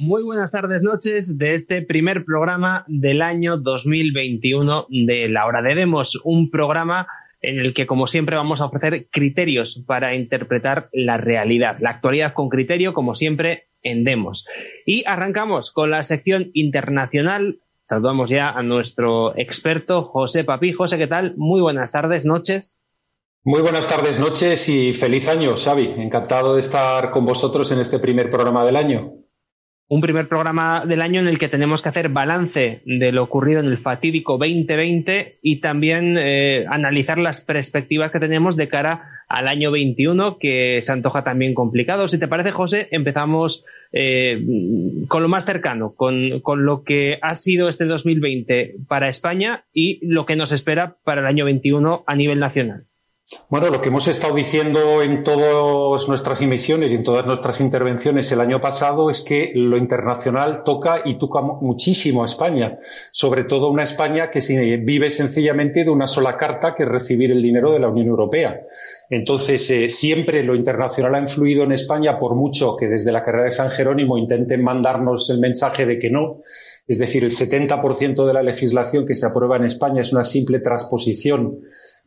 Muy buenas tardes, noches de este primer programa del año 2021 de La Hora Debemos, un programa en el que, como siempre, vamos a ofrecer criterios para interpretar la realidad, la actualidad con criterio, como siempre, en Demos. Y arrancamos con la sección internacional. Saludamos ya a nuestro experto, José Papi. José, ¿qué tal? Muy buenas tardes, noches. Muy buenas tardes, noches y feliz año, Xavi. Encantado de estar con vosotros en este primer programa del año un primer programa del año en el que tenemos que hacer balance de lo ocurrido en el fatídico 2020 y también eh, analizar las perspectivas que tenemos de cara al año 21, que se antoja también complicado. Si te parece, José, empezamos eh, con lo más cercano, con, con lo que ha sido este 2020 para España y lo que nos espera para el año 21 a nivel nacional. Bueno, lo que hemos estado diciendo en todas nuestras emisiones y en todas nuestras intervenciones el año pasado es que lo internacional toca y toca muchísimo a España, sobre todo una España que vive sencillamente de una sola carta, que es recibir el dinero de la Unión Europea. Entonces, eh, siempre lo internacional ha influido en España, por mucho que desde la carrera de San Jerónimo intenten mandarnos el mensaje de que no. Es decir, el 70% de la legislación que se aprueba en España es una simple transposición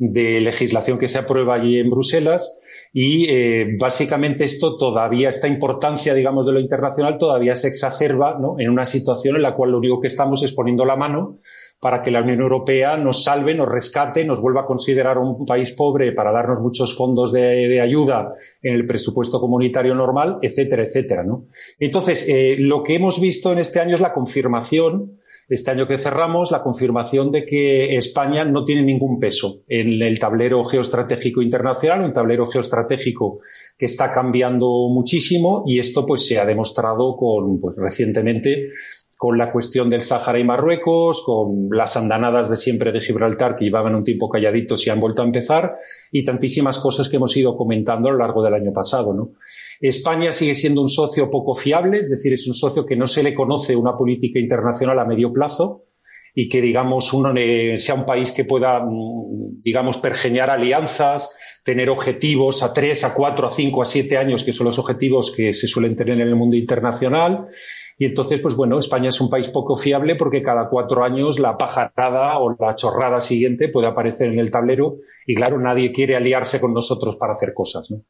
de legislación que se aprueba allí en Bruselas y eh, básicamente esto todavía, esta importancia, digamos, de lo internacional todavía se exacerba en una situación en la cual lo único que estamos es poniendo la mano para que la Unión Europea nos salve, nos rescate, nos vuelva a considerar un país pobre para darnos muchos fondos de, ayuda en el presupuesto comunitario normal, etcétera, etcétera. Entonces, eh, lo que hemos visto en este año es la confirmación este año que cerramos, la confirmación de que España no tiene ningún peso en el tablero geoestratégico internacional, un tablero geoestratégico que está cambiando muchísimo y esto pues se ha demostrado con, pues, recientemente con la cuestión del Sáhara y Marruecos, con las andanadas de siempre de Gibraltar que llevaban un tiempo calladitos y han vuelto a empezar, y tantísimas cosas que hemos ido comentando a lo largo del año pasado. ¿no? España sigue siendo un socio poco fiable, es decir, es un socio que no se le conoce una política internacional a medio plazo y que, digamos, uno, sea un país que pueda, mm, digamos, pergeñar alianzas, tener objetivos a tres, a cuatro, a cinco, a siete años, que son los objetivos que se suelen tener en el mundo internacional. Y entonces, pues bueno, España es un país poco fiable porque cada cuatro años la pajarada o la chorrada siguiente puede aparecer en el tablero y claro, nadie quiere aliarse con nosotros para hacer cosas. ¿no?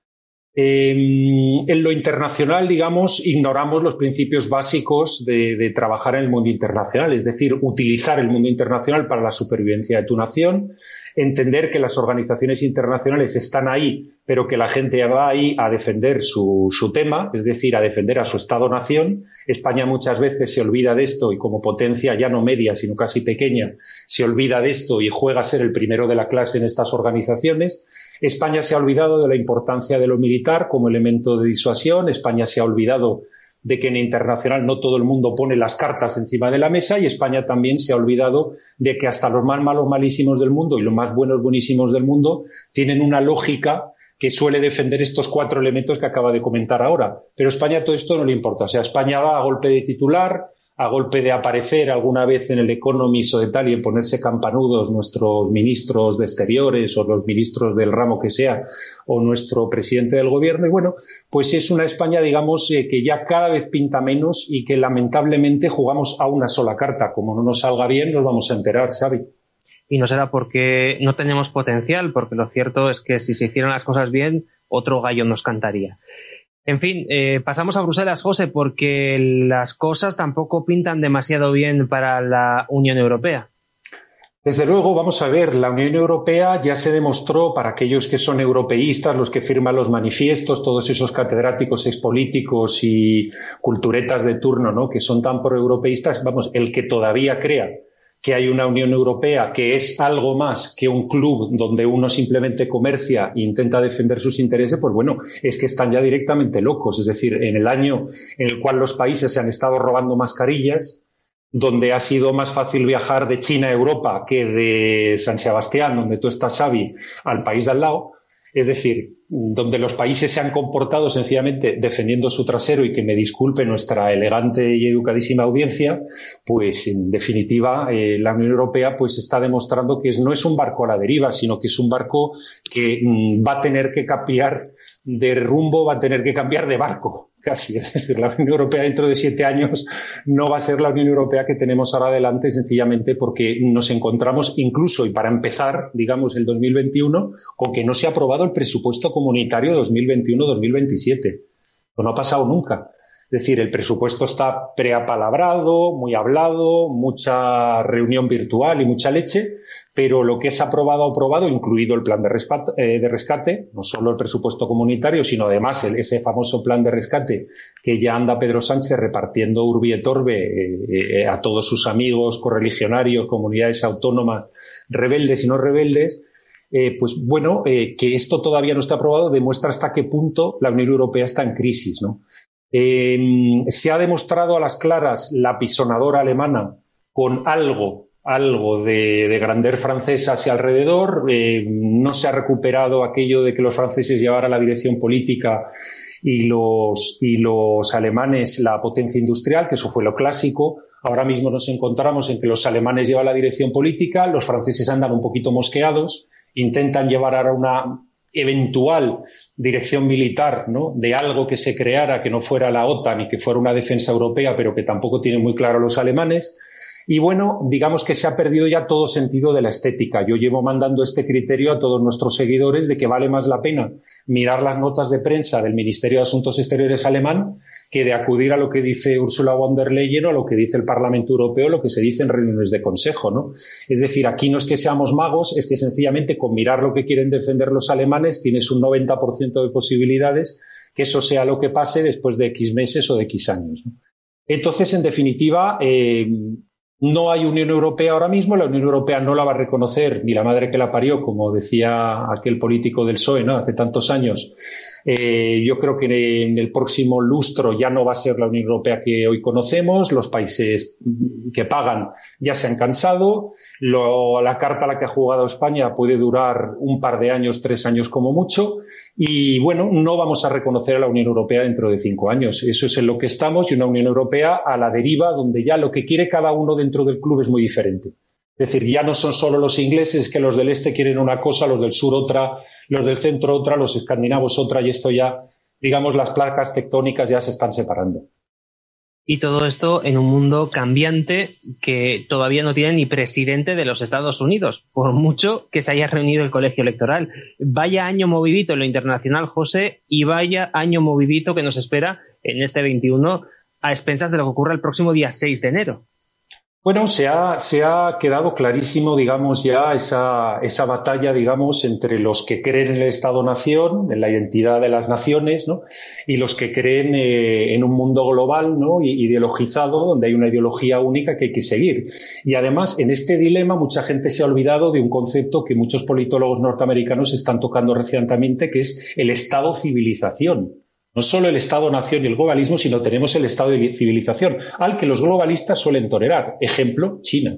Eh, en lo internacional, digamos, ignoramos los principios básicos de, trabajar en el mundo internacional, es decir, utilizar el mundo internacional para la supervivencia de tu nación, entender que las organizaciones internacionales están ahí, pero que la gente va ahí a defender su, su tema, es decir, a defender a su Estado-nación. España muchas veces se olvida de esto y como potencia ya no media, sino casi pequeña, se olvida de esto y juega a ser el primero de la clase en estas organizaciones. España se ha olvidado de la importancia de lo militar como elemento de disuasión. España se ha olvidado de que en internacional no todo el mundo pone las cartas encima de la mesa y España también se ha olvidado de que hasta los más malos malísimos del mundo y los más buenos buenísimos del mundo tienen una lógica que suele defender estos cuatro elementos que acaba de comentar ahora. Pero España todo esto no le importa. O sea, España va a golpe de titular, a golpe de aparecer alguna vez en el Economist o de tal y en ponerse campanudos nuestros ministros de exteriores o los ministros del ramo que sea o nuestro presidente del gobierno. Y bueno, pues es una España, digamos, eh, que ya cada vez pinta menos y que lamentablemente jugamos a una sola carta. Como no nos salga bien, nos vamos a enterar, Xavi. Y no será porque no tenemos potencial, porque lo cierto es que si se hicieran las cosas bien, otro gallo nos cantaría. En fin, eh, pasamos a Bruselas, José, porque las cosas tampoco pintan demasiado bien para la Unión Europea. Desde luego, vamos a ver, la Unión Europea ya se demostró para aquellos que son europeístas, los que firman los manifiestos, todos esos catedráticos expolíticos y culturetas de turno, ¿no? Que son tan proeuropeístas, vamos, el que todavía crea que hay una Unión Europea que es algo más que un club donde uno simplemente comercia e intenta defender sus intereses, pues bueno, es que están ya directamente locos. Es decir, en el año en el cual los países se han estado robando mascarillas, donde ha sido más fácil viajar de China a Europa que de San Sebastián, donde tú estás, Xavi, al país de al lado, es decir, donde los países se han comportado sencillamente defendiendo su trasero y que me disculpe nuestra elegante y educadísima audiencia, pues en definitiva eh, la Unión Europea pues está demostrando que no es un barco a la deriva, sino que es un barco que mm, va a tener que cambiar de rumbo, va a tener que cambiar de barco casi. Es decir, la Unión Europea dentro de siete años no va a ser la Unión Europea que tenemos ahora adelante, sencillamente porque nos encontramos incluso, y para empezar, digamos, el 2021, con que no se ha aprobado el presupuesto comunitario 2021-2027. no ha pasado nunca. Es decir, el presupuesto está preapalabrado, muy hablado, mucha reunión virtual y mucha leche, pero lo que es aprobado, aprobado, incluido el plan de rescate, eh, rescate no solo el presupuesto comunitario, sino además ese famoso plan de rescate que ya anda Pedro Sánchez repartiendo urbi et orbe eh, eh, a todos sus amigos, correligionarios, comunidades autónomas, rebeldes y no rebeldes, pues bueno, que esto todavía no está aprobado demuestra hasta qué punto la Unión Europea está en crisis, ¿no? Em, se ha demostrado a las claras la pisonadora alemana con algo, algo de, de grandeur francesa hacia alrededor. Eh, no se ha recuperado aquello de que los franceses llevaran la dirección política y los, y los alemanes la potencia industrial, que eso fue lo clásico. Ahora mismo nos encontramos en que los alemanes llevan la dirección política, los franceses andan un poquito mosqueados, intentan llevar ahora una eventual dirección militar ¿no? de algo que se creara que no fuera la OTAN y que fuera una defensa europea, pero que tampoco tienen muy claro los alemanes. Y bueno, digamos que se ha perdido ya todo sentido de la estética. Yo llevo mandando este criterio a todos nuestros seguidores de que vale más la pena mirar las notas de prensa del Ministerio de Asuntos Exteriores alemán que de acudir a lo que dice Ursula von der Leyen o a lo que dice el Parlamento Europeo, lo que se dice en reuniones de Consejo, ¿no? Es decir, aquí no es que seamos magos, es que sencillamente con mirar lo que quieren defender los alemanes tienes un 90% de posibilidades que eso sea lo que pase después de X meses o de X años. Entonces, en definitiva, eh, no hay Unión Europea ahora mismo, la Unión Europea no la va a reconocer ni la madre que la parió, como decía aquel político del PSOE ¿no? hace tantos años. Eh, yo creo que en el próximo lustro ya no va a ser la Unión Europea que hoy conocemos, los países que pagan ya se han cansado, la carta a la que ha jugado España puede durar un par de años, tres años como mucho, y bueno, no vamos a reconocer a la Unión Europea dentro de cinco años. Eso es en lo que estamos y una Unión Europea a la deriva donde ya lo que quiere cada uno dentro del club es muy diferente. Es decir, ya no son solo los ingleses que los del este quieren una cosa, los del sur otra, los del centro otra, los escandinavos otra, y esto ya, digamos, las placas tectónicas ya se están separando. Y todo esto en un mundo cambiante que todavía no tiene ni presidente de los Estados Unidos, por mucho que se haya reunido el colegio electoral. Vaya año movidito en lo internacional, José, y vaya año movidito que nos espera en este 21 a expensas de lo que ocurra el próximo día 6 de enero. Bueno, se ha, se ha quedado clarísimo, digamos, ya esa, esa batalla, digamos, entre los que creen en el Estado-Nación, en la identidad de las naciones, ¿no? Y los que creen eh, en un mundo global, ¿no? Ideologizado, donde hay una ideología única que hay que seguir. Y además, en este dilema, mucha gente se ha olvidado de un concepto que muchos politólogos norteamericanos están tocando recientemente, que es el Estado-civilización. No solo el Estado-nación y el globalismo, sino tenemos el Estado de civilización, al que los globalistas suelen tolerar. Ejemplo, China.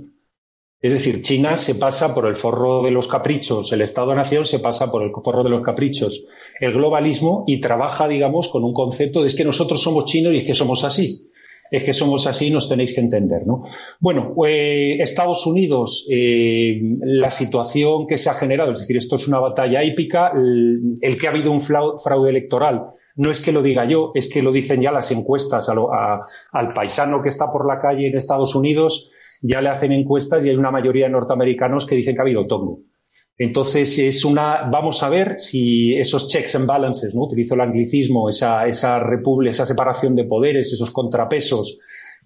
Es decir, China se pasa por el forro de los caprichos, el Estado-nación se pasa por el forro de los caprichos, el globalismo y trabaja, digamos, con un concepto de es que nosotros somos chinos y es que somos así. Es que somos así, nos tenéis que entender, ¿no? Bueno, eh, Estados Unidos, eh, la situación que se ha generado, es decir, esto es una batalla épica, el que ha habido un fraude electoral no es que lo diga yo, es que lo dicen ya las encuestas. al paisano que está por la calle en Estados Unidos ya le hacen encuestas y hay una mayoría de norteamericanos que dicen que ha habido tongo. Entonces, es una, vamos a ver si esos checks and balances, ¿no? Utilizo el anglicismo, esa, esa, esa separación de poderes, esos contrapesos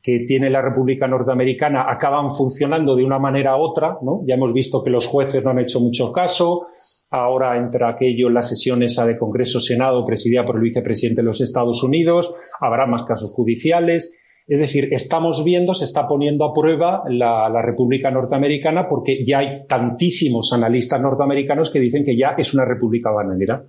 que tiene la República Norteamericana acaban funcionando de una manera u otra, ¿no? Ya hemos visto que los jueces no han hecho mucho caso, Ahora entra aquello en la sesión esa de Congreso-Senado presidida por el vicepresidente de los Estados Unidos. Habrá más casos judiciales. Es decir, estamos viendo, se está poniendo a prueba la, la, República Norteamericana porque ya hay tantísimos analistas norteamericanos que dicen que ya es una república bananera.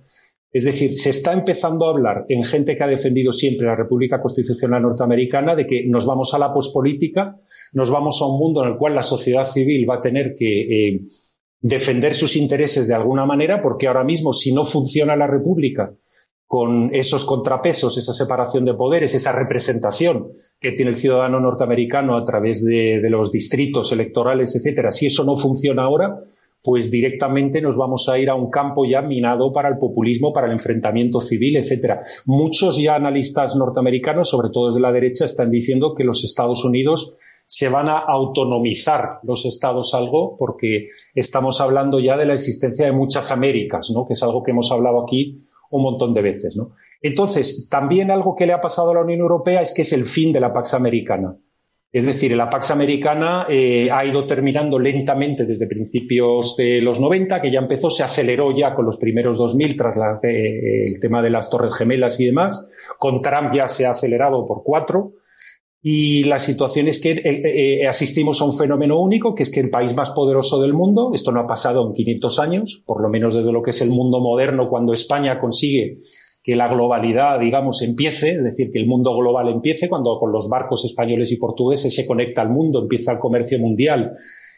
Es decir, se está empezando a hablar en gente que ha defendido siempre la República Constitucional Norteamericana de que nos vamos a la pospolítica, nos vamos a un mundo en el cual la sociedad civil va a tener que eh, defender sus intereses de alguna manera, porque ahora mismo, si no funciona la República con esos contrapesos, esa separación de poderes, esa representación que tiene el ciudadano norteamericano a través de, los distritos electorales, etcétera, si eso no funciona ahora, pues directamente nos vamos a ir a un campo ya minado para el populismo, para el enfrentamiento civil, etcétera. Muchos ya analistas norteamericanos, sobre todo de la derecha, están diciendo que los Estados Unidos se van a autonomizar los estados algo porque estamos hablando ya de la existencia de muchas Américas, ¿no? que es algo que hemos hablado aquí un montón de veces. ¿no? Entonces, también algo que le ha pasado a la Unión Europea es que es el fin de la Pax Americana. Es decir, la Pax Americana eh, ha ido terminando lentamente desde principios de los 90, que ya empezó, se aceleró ya con los primeros 2000 tras eh, el tema de las Torres Gemelas y demás. Con Trump ya se ha acelerado por cuatro. Y la situación es que eh, asistimos a un fenómeno único, que es que el país más poderoso del mundo, esto no ha pasado en 500 años, por lo menos desde lo que es el mundo moderno, cuando España consigue que la globalidad, digamos, empiece, es decir, que el mundo global empiece cuando con los barcos españoles y portugueses se conecta al mundo, empieza el comercio mundial.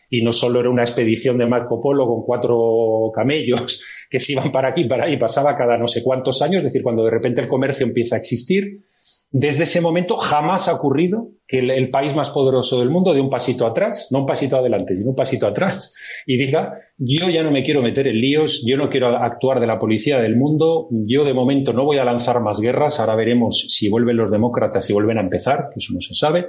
Y no solo era una expedición de Marco Polo con cuatro camellos que se iban para aquí y para ahí, pasaba cada no sé cuántos años, es decir, cuando de repente el comercio empieza a existir, desde ese momento jamás ha ocurrido que el, país más poderoso del mundo dé un pasito atrás, no un pasito adelante, sino un pasito atrás, y diga, yo ya no me quiero meter en líos, yo no quiero actuar de la policía del mundo, yo de momento no voy a lanzar más guerras, ahora veremos si vuelven los demócratas y vuelven a empezar, que eso no se sabe.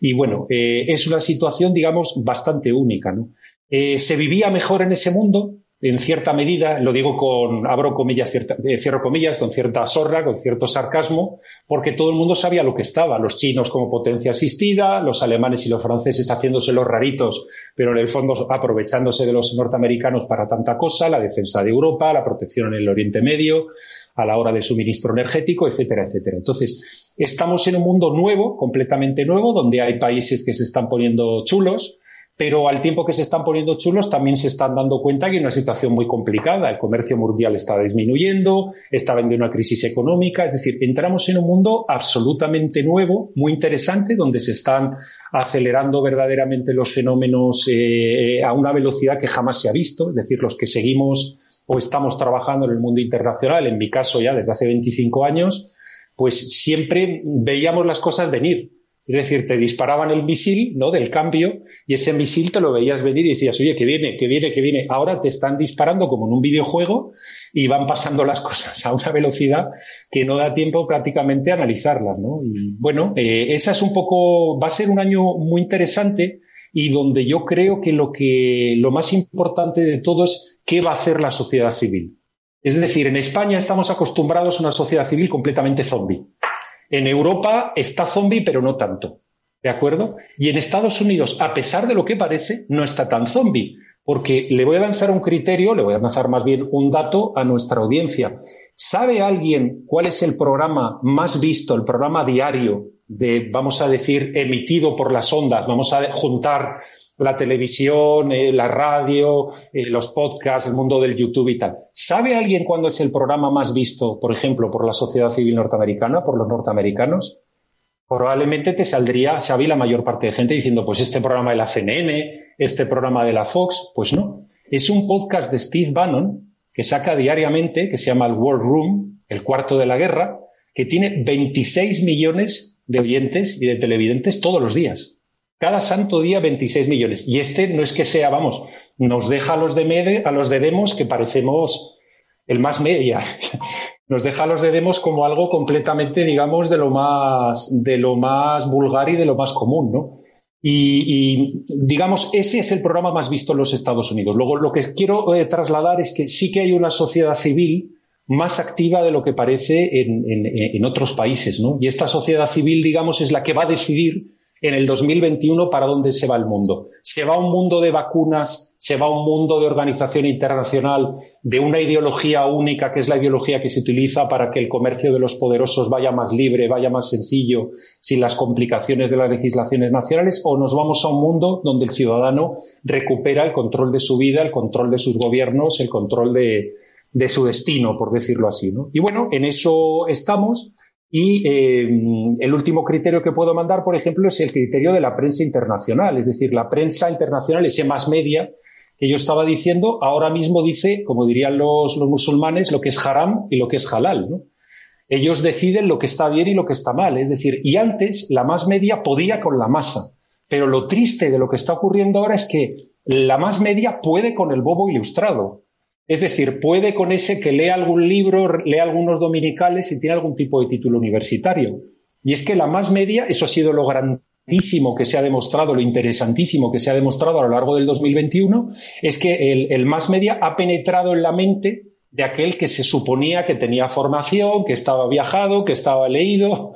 Y bueno, eh, es una situación, digamos, bastante única. ¿no? Eh, ¿Se vivía mejor en ese mundo? En cierta medida, lo digo con, abro comillas, eh, cierro comillas, con cierta sorra, con cierto sarcasmo, porque todo el mundo sabía lo que estaba, los chinos como potencia asistida, los alemanes y los franceses haciéndose los raritos, pero en el fondo aprovechándose de los norteamericanos para tanta cosa, la defensa de Europa, la protección en el Oriente Medio, a la hora del suministro energético, etcétera, etcétera. Entonces, estamos en un mundo nuevo, completamente nuevo, donde hay países que se están poniendo chulos, pero al tiempo que se están poniendo chulos también se están dando cuenta que hay una situación muy complicada. El comercio mundial está disminuyendo, está vendiendo una crisis económica, es decir, entramos en un mundo absolutamente nuevo, muy interesante, donde se están acelerando verdaderamente los fenómenos eh, a una velocidad que jamás se ha visto, es decir, los que seguimos o estamos trabajando en el mundo internacional, en mi caso ya desde hace 25 años, pues siempre veíamos las cosas venir es decir, te disparaban el misil, ¿no? Del cambio, y ese misil te lo veías venir y decías, oye, que viene, que viene, que viene. Ahora te están disparando como en un videojuego y van pasando las cosas a una velocidad que no da tiempo prácticamente a analizarlas, ¿no? Y bueno, eh, esa es un poco, va a ser un año muy interesante y donde yo creo que lo que, lo más importante de todo es qué va a hacer la sociedad civil. Es decir, en España estamos acostumbrados a una sociedad civil completamente zombie. En Europa está zombie, pero no tanto. ¿De acuerdo? Y en Estados Unidos, a pesar de lo que parece, no está tan zombie. Porque le voy a lanzar un criterio, le voy a lanzar más bien un dato a nuestra audiencia. ¿Sabe alguien cuál es el programa más visto, el programa diario de, vamos a decir, emitido por las ondas? Vamos a juntar la televisión, eh, la radio, eh, los podcasts, el mundo del YouTube y tal. ¿Sabe alguien cuándo es el programa más visto, por ejemplo, por la sociedad civil norteamericana, por los norteamericanos? Probablemente te saldría, Xavi, la mayor parte de gente diciendo, pues este programa de la CNN, este programa de la Fox, pues no. Es un podcast de Steve Bannon que saca diariamente, que se llama el World Room, el cuarto de la guerra, que tiene 26 millones de oyentes y de televidentes todos los días. Cada santo día 26 millones. Y este no es que sea, vamos, nos deja a los de, Mede, a los de Demos que parecemos el más media. Nos deja a los de Demos como algo completamente, digamos, de lo más, de lo más vulgar y de lo más común, ¿no? Y, digamos, ese es el programa más visto en los Estados Unidos. Luego, lo que quiero eh, trasladar es que sí que hay una sociedad civil más activa de lo que parece en, en otros países, ¿no? Y esta sociedad civil, digamos, es la que va a decidir en el 2021 para dónde se va el mundo. Se va un mundo de vacunas, se va un mundo de organización internacional, de una ideología única que es la ideología que se utiliza para que el comercio de los poderosos vaya más libre, vaya más sencillo, sin las complicaciones de las legislaciones nacionales, o nos vamos a un mundo donde el ciudadano recupera el control de su vida, el control de sus gobiernos, el control de, su destino, por decirlo así. Y bueno, en eso estamos. Y eh, el último criterio que puedo mandar, por ejemplo, es el criterio de la prensa internacional. Es decir, la prensa internacional, ese más media que yo estaba diciendo, ahora mismo dice, como dirían los, musulmanes, lo que es haram y lo que es halal. Ellos deciden lo que está bien y lo que está mal. Es decir, y antes la más media podía con la masa. Pero lo triste de lo que está ocurriendo ahora es que la más media puede con el bobo ilustrado. Es decir, puede con ese que lee algún libro, lee algunos dominicales y tiene algún tipo de título universitario. Y es que la más media, eso ha sido lo grandísimo que se ha demostrado, lo interesantísimo que se ha demostrado a lo largo del 2021, es que el, el más media ha penetrado en la mente de aquel que se suponía que tenía formación, que estaba viajado, que estaba leído,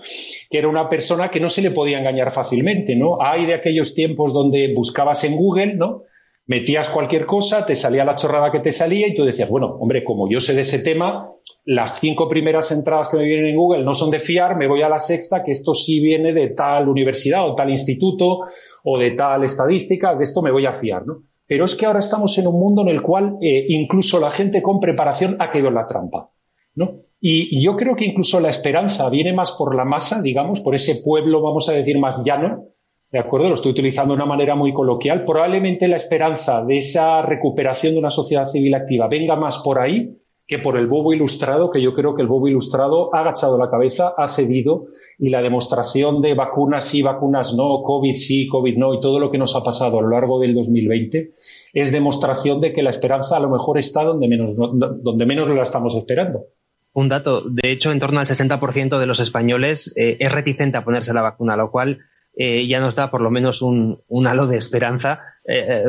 que era una persona que no se le podía engañar fácilmente, ¿no? Hay de aquellos tiempos donde buscabas en Google, ¿no? Metías cualquier cosa, te salía la chorrada que te salía y tú decías, bueno, hombre, como yo sé de ese tema, las cinco primeras entradas que me vienen en Google no son de fiar, me voy a la sexta, que esto sí viene de tal universidad o tal instituto o de tal estadística, de esto me voy a fiar, ¿no? Pero es que ahora estamos en un mundo en el cual eh, incluso la gente con preparación ha quedado en la trampa, ¿no? y yo creo que incluso la esperanza viene más por la masa, digamos, por ese pueblo, vamos a decir, más llano, ¿de acuerdo? Lo estoy utilizando de una manera muy coloquial. Probablemente la esperanza de esa recuperación de una sociedad civil activa venga más por ahí que por el bobo ilustrado, que yo creo que el bobo ilustrado ha agachado la cabeza, ha cedido y la demostración de vacunas sí, vacunas no, COVID sí, COVID no y todo lo que nos ha pasado a lo largo del 2020 es demostración de que la esperanza a lo mejor está donde menos, donde menos la estamos esperando. Un dato, de hecho, en torno al 60% de los españoles eh, es reticente a ponerse la vacuna, lo cual eh, ya nos da por lo menos un, halo de esperanza, eh, eh,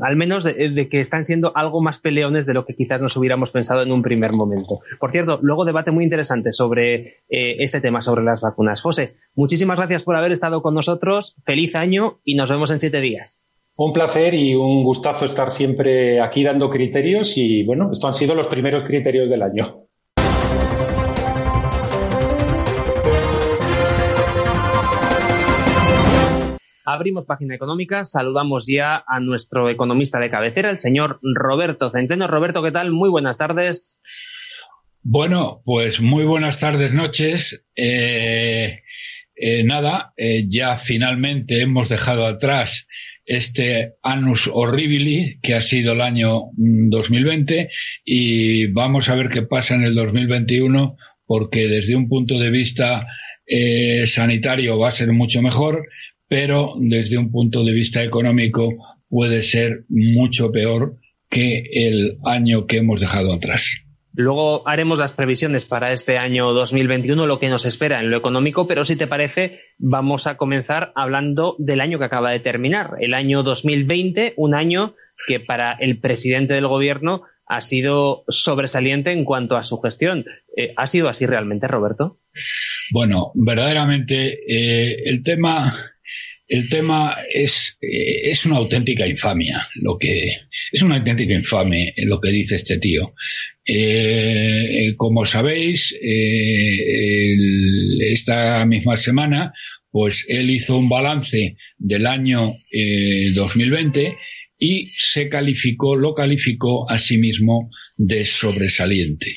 al menos de, que están siendo algo más peleones de lo que quizás nos hubiéramos pensado en un primer momento. Por cierto, luego debate muy interesante sobre este tema, sobre las vacunas. José, muchísimas gracias por haber estado con nosotros, feliz año y nos vemos en siete días. Un placer y un gustazo estar siempre aquí dando criterios y bueno, estos han sido los primeros criterios del año. Abrimos página económica, saludamos ya a nuestro economista de cabecera, el señor Roberto Centeno. Roberto, ¿qué tal? Muy buenas tardes. Bueno, pues muy buenas tardes, noches. Eh, eh, nada, eh, ya finalmente hemos dejado atrás este annus horribili que ha sido el año 2020 mm, y vamos a ver qué pasa en el 2021 porque desde un punto de vista sanitario va a ser mucho mejor, pero desde un punto de vista económico puede ser mucho peor que el año que hemos dejado atrás. Luego haremos las previsiones para este año 2021, lo que nos espera en lo económico, pero si te parece, vamos a comenzar hablando del año que acaba de terminar, el año 2020, un año que para el presidente del gobierno ha sido sobresaliente en cuanto a su gestión. Eh, ¿Ha sido así realmente, Roberto? Bueno, verdaderamente eh, el tema el tema es, eh, es una auténtica infamia, lo que es una auténtica infame lo que dice este tío. Eh, como sabéis, eh, esta misma semana, pues él hizo un balance del año 2020 y se calificó, lo calificó a sí mismo de sobresaliente.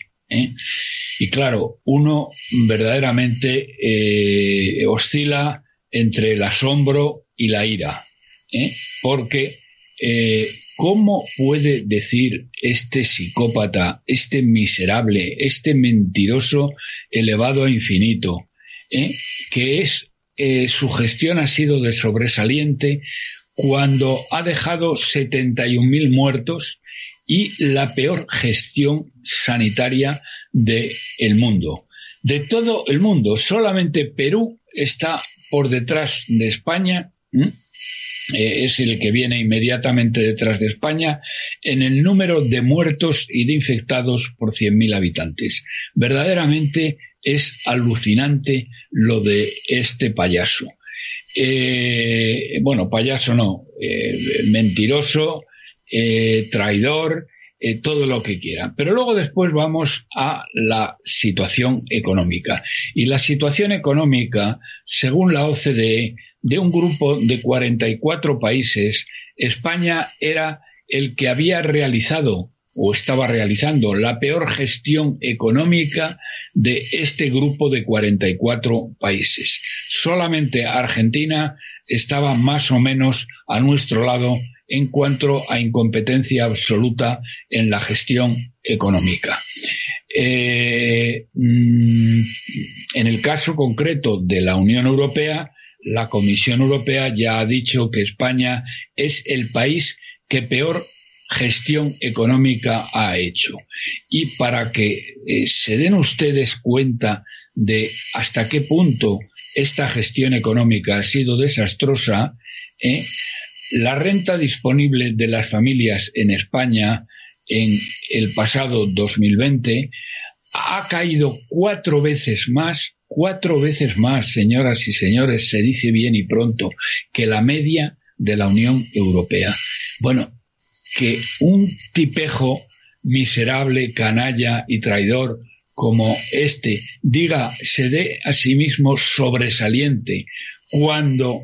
Y claro, uno verdaderamente oscila entre el asombro y la ira. ¿eh? Porque, eh, ¿cómo puede decir este psicópata, este miserable, este mentiroso elevado a infinito, ¿eh? que es su gestión ha sido de sobresaliente cuando ha dejado 71.000 muertos y la peor gestión sanitaria del el mundo. De todo el mundo, solamente Perú está por detrás de España, eh, es el que viene inmediatamente detrás de España, en el número de muertos y de infectados por 100.000 habitantes. Verdaderamente es alucinante lo de este payaso. eh, bueno, payaso no, eh, mentiroso, traidor, todo lo que quieran. Pero luego después vamos a la situación económica. Y la situación económica, según la OCDE, de un grupo de 44 países, España era el que había realizado o estaba realizando la peor gestión económica de este grupo de 44 países. Solamente Argentina estaba más o menos a nuestro lado en cuanto a incompetencia absoluta en la gestión económica. Eh, mm, en el caso concreto de la Unión Europea, la Comisión Europea ya ha dicho que España es el país que peor gestión económica ha hecho. Y para que eh, se den ustedes cuenta de hasta qué punto esta gestión económica ha sido desastrosa, ¿eh? La renta disponible de las familias en España en el pasado 2020 ha caído cuatro veces más, cuatro veces más, señoras y señores, se dice bien y pronto, que la media de la Unión Europea. Bueno, que un tipejo miserable, canalla y traidor como este diga, se dé a sí mismo sobresaliente cuando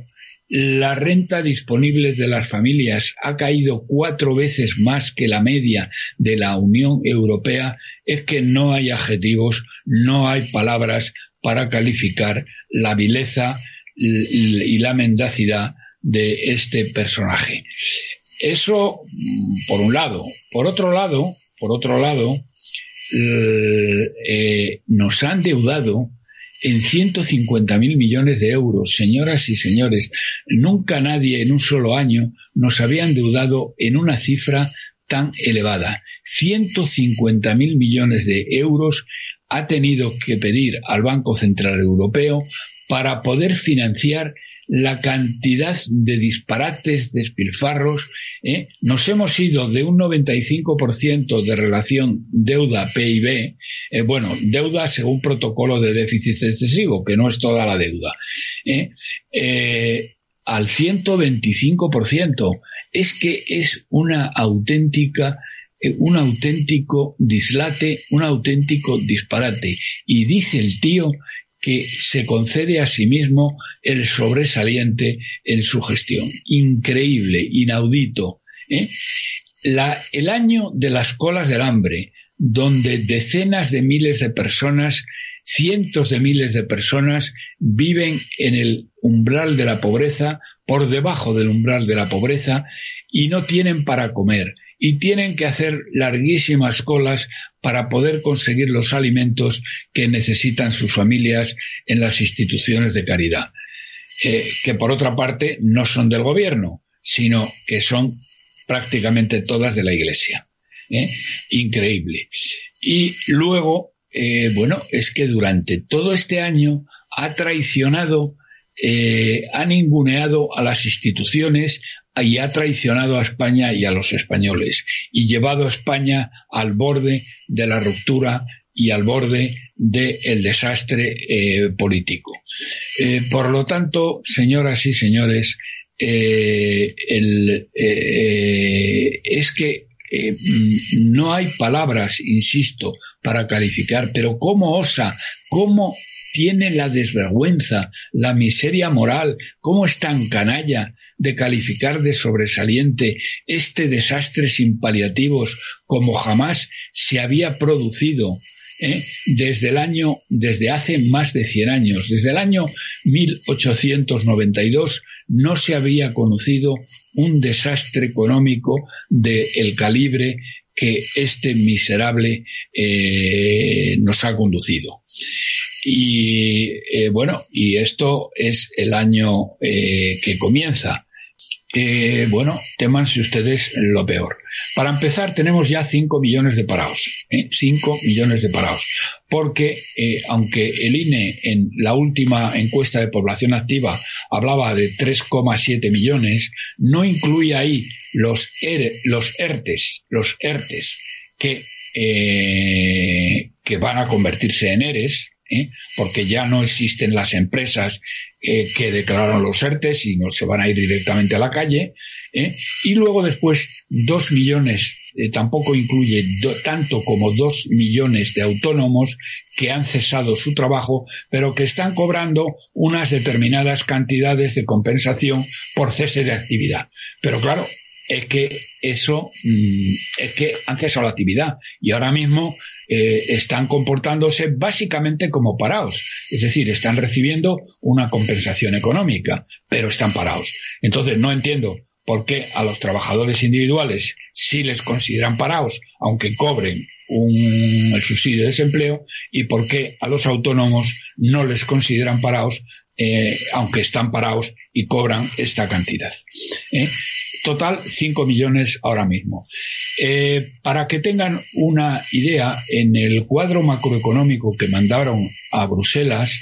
la renta disponible de las familias ha caído cuatro veces más que la media de la Unión Europea, es que no hay adjetivos, no hay palabras para calificar la vileza y la mendacidad de este personaje. Eso, por un lado. Por otro lado, por otro lado, eh, nos han deudado en 150 mil millones de euros. Señoras y señores, nunca nadie en un solo año nos había endeudado en una cifra tan elevada. 150 mil millones de euros ha tenido que pedir al Banco Central Europeo para poder financiar la cantidad de disparates, despilfarros. ¿eh? Nos hemos ido de un 95% de relación deuda-PIB, eh, bueno, deuda según protocolo de déficit excesivo, que no es toda la deuda, ¿eh? al 125%. Es que es una auténtica un auténtico dislate, un auténtico disparate. Y dice el tío que se concede a sí mismo el sobresaliente en su gestión. Increíble, inaudito. ¿eh? el año de las colas del hambre, donde decenas de miles de personas, cientos de miles de personas viven en el umbral de la pobreza, por debajo del umbral de la pobreza, y no tienen para comer y tienen que hacer larguísimas colas para poder conseguir los alimentos que necesitan sus familias en las instituciones de caridad, eh, que por otra parte no son del gobierno, sino que son prácticamente todas de la Iglesia. ¿eh? Increíble. Y luego, eh, bueno, es que durante todo este año ha traicionado ha ninguneado a las instituciones, y ha traicionado a España y a los españoles y llevado a España al borde de la ruptura y al borde del desastre eh, político. Eh, por lo tanto, señoras y señores, eh, es que no hay palabras, insisto, para calificar, pero ¿cómo osa, cómo tiene la desvergüenza, la miseria moral, cómo es tan canalla de calificar de sobresaliente este desastre sin paliativos como jamás se había producido ¿eh? desde el año, desde hace más de 100 años, desde el año 1892 no se había conocido un desastre económico del calibre que este miserable eh, nos ha conducido. Y eh, bueno, y esto es el año que comienza. Eh, bueno, temanse ustedes lo peor. Para empezar, tenemos ya 5 millones de parados. 5 ¿eh? millones de parados. Porque, eh, aunque el INE en la última encuesta de población activa hablaba de 3,7 millones, no incluye ahí los, los ERTES, los ERTES que, que van a convertirse en ERES, ¿eh? porque ya no existen las empresas eh, que declararon los ERTES y no se van a ir directamente a la calle. ¿eh? Y luego después dos millones, tampoco incluye tanto como dos millones de autónomos que han cesado su trabajo, pero que están cobrando unas determinadas cantidades de compensación por cese de actividad. Pero claro, es que eso mm, es que han cesado la actividad y ahora mismo eh, están comportándose básicamente como parados, es decir, están recibiendo una compensación económica, pero están parados. Entonces no entiendo por qué a los trabajadores individuales sí les consideran parados, aunque cobren un, el subsidio de desempleo, y por qué a los autónomos no les consideran parados, eh, aunque están parados y cobran esta cantidad. ¿eh? Total, 5 millones ahora mismo. Eh, para que tengan una idea, en el cuadro macroeconómico que mandaron a Bruselas,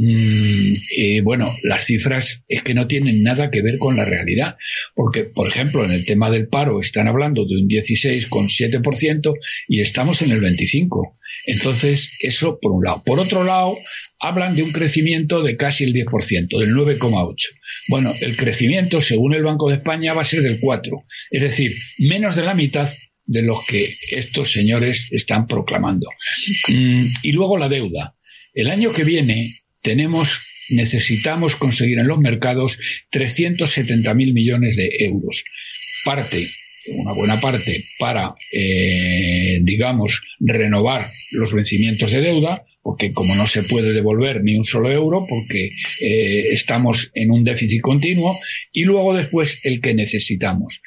Mm, eh, bueno, las cifras es que no tienen nada que ver con la realidad, porque, por ejemplo, en el tema del paro están hablando de un 16,7% y estamos en el 25%. Entonces, eso por un lado. Por otro lado, hablan de un crecimiento de casi el 10%, del 9,8%. Bueno, el crecimiento, según el Banco de España, va a ser del 4%, es decir, menos de la mitad de los que estos señores están proclamando. Mm, y luego la deuda. El año que viene tenemos, necesitamos conseguir en los mercados 370.000 millones de euros. Parte, una buena parte, para, eh, digamos, renovar los vencimientos de deuda, porque como no se puede devolver ni un solo euro, porque eh, estamos en un déficit continuo, y luego después el que necesitamos.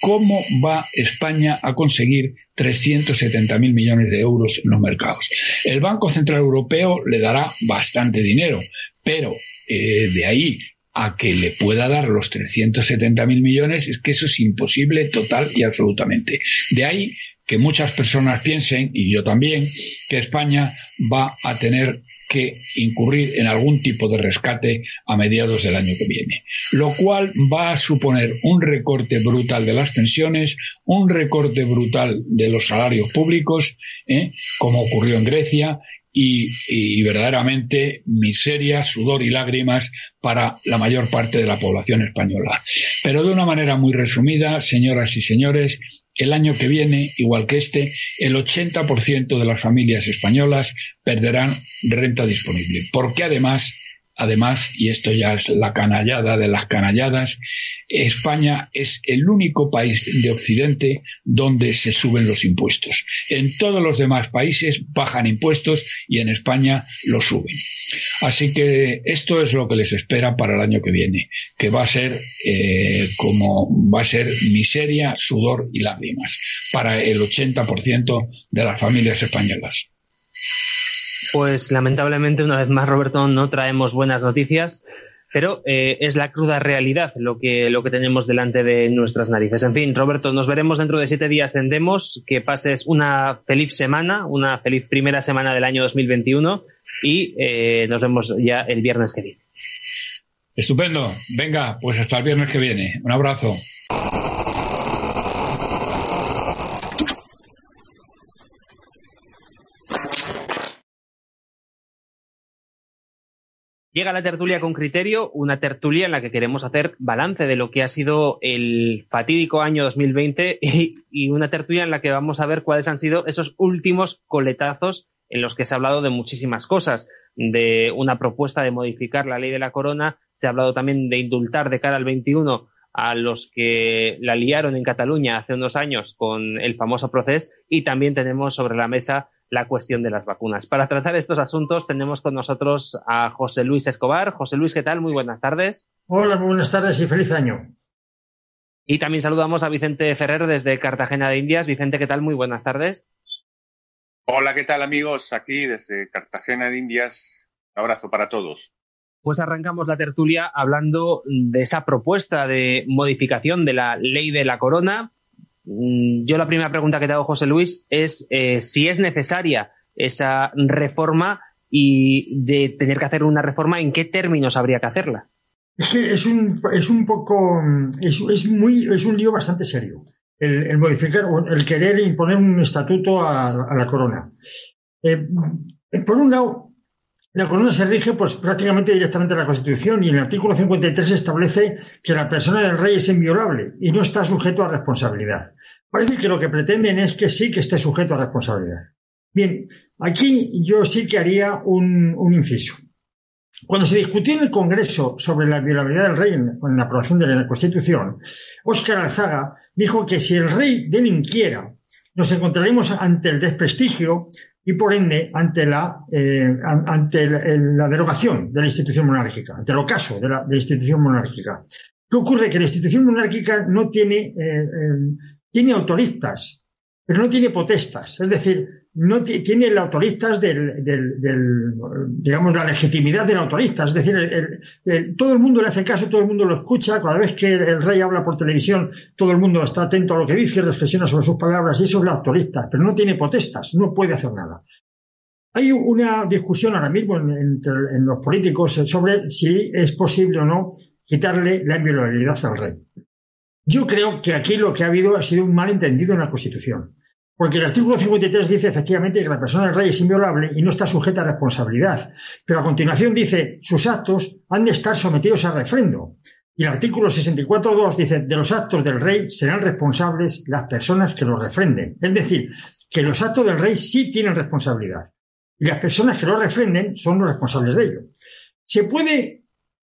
¿Cómo va España a conseguir 370.000 millones de euros en los mercados? El Banco Central Europeo le dará bastante dinero, pero eh, de ahí a que le pueda dar los 370.000 millones es que eso es imposible total y absolutamente. De ahí que muchas personas piensen, y yo también, que España va a tener que incurrir en algún tipo de rescate a mediados del año que viene, lo cual va a suponer un recorte brutal de las pensiones, un recorte brutal de los salarios públicos, ¿eh? como ocurrió en Grecia, y, verdaderamente miseria, sudor y lágrimas para la mayor parte de la población española. Pero de una manera muy resumida, señoras y señores, el año que viene, igual que este, el 80% de las familias españolas perderán renta disponible, porque además Además, y esto ya es la canallada de las canalladas, España es el único país de Occidente donde se suben los impuestos. En todos los demás países bajan impuestos y en España los suben. Así que esto es lo que les espera para el año que viene, que va a ser eh, como va a ser miseria, sudor y lágrimas para el 80% de las familias españolas. Pues lamentablemente, una vez más, Roberto, no traemos buenas noticias, pero eh, es la cruda realidad lo que, lo que tenemos delante de nuestras narices. En fin, Roberto, nos veremos dentro de siete días en Demos. Que pases una feliz semana, una feliz primera semana del año 2021 y eh, nos vemos ya el viernes que viene. Estupendo. Venga, pues hasta el viernes que viene. Un abrazo. Llega la tertulia con criterio, una tertulia en la que queremos hacer balance de lo que ha sido el fatídico año 2020 y, una tertulia en la que vamos a ver cuáles han sido esos últimos coletazos en los que se ha hablado de muchísimas cosas, de una propuesta de modificar la ley de la corona, se ha hablado también de indultar de cara al 21 a los que la liaron en Cataluña hace unos años con el famoso proceso y también tenemos sobre la mesa la cuestión de las vacunas. Para tratar estos asuntos tenemos con nosotros a José Luis Escobar. José Luis, ¿qué tal? Muy buenas tardes. Hola, muy buenas tardes y feliz año. Y también saludamos a Vicente Ferrer desde Cartagena de Indias. Vicente, ¿qué tal? Muy buenas tardes. Hola, ¿qué tal amigos? Aquí desde Cartagena de Indias. Un abrazo para todos. Pues arrancamos la tertulia hablando de esa propuesta de modificación de la ley de la corona yo la primera pregunta que te hago, José Luis, es eh, si es necesaria esa reforma y de tener que hacer una reforma, ¿en qué términos habría que hacerla? Es que es un, es un poco, es, muy, es un lío bastante serio. El, modificar, el querer imponer un estatuto a, la corona. Eh, por un lado, La corona se rige pues prácticamente directamente a la Constitución y en el artículo 53 establece que la persona del rey es inviolable y no está sujeto a responsabilidad. Parece que lo que pretenden es que sí que esté sujeto a responsabilidad. Bien, aquí yo sí que haría un, inciso. Cuando se discutió en el Congreso sobre la inviolabilidad del rey en, la aprobación de la Constitución, Óscar Alzaga dijo que si el rey delinquiera, nos encontraremos ante el desprestigio y por ende ante la, eh, ante la derogación de la institución monárquica, ante el ocaso de la, institución monárquica. ¿Qué ocurre? Que la institución monárquica no tiene, eh, eh, tiene autoristas, pero no tiene potestas. Es decir, no tiene el autoristas del, digamos, la legitimidad del autorista. Es decir, todo el mundo le hace caso, todo el mundo lo escucha. Cada vez que el rey habla por televisión, todo el mundo está atento a lo que dice, reflexiona sobre sus palabras y eso es el autorista, pero no tiene potestas, no puede hacer nada. Hay una discusión ahora mismo entre en los políticos sobre si es posible o no quitarle la inviolabilidad al rey. Yo creo que aquí lo que ha habido ha sido un malentendido en la Constitución. Porque el artículo 53 dice efectivamente que la persona del rey es inviolable y no está sujeta a responsabilidad. Pero a continuación dice, sus actos han de estar sometidos a refrendo. Y el artículo 64.2 dice, de los actos del rey serán responsables las personas que los refrenden. Es decir, que los actos del rey sí tienen responsabilidad. Y las personas que los refrenden son los responsables de ello. ¿Se puede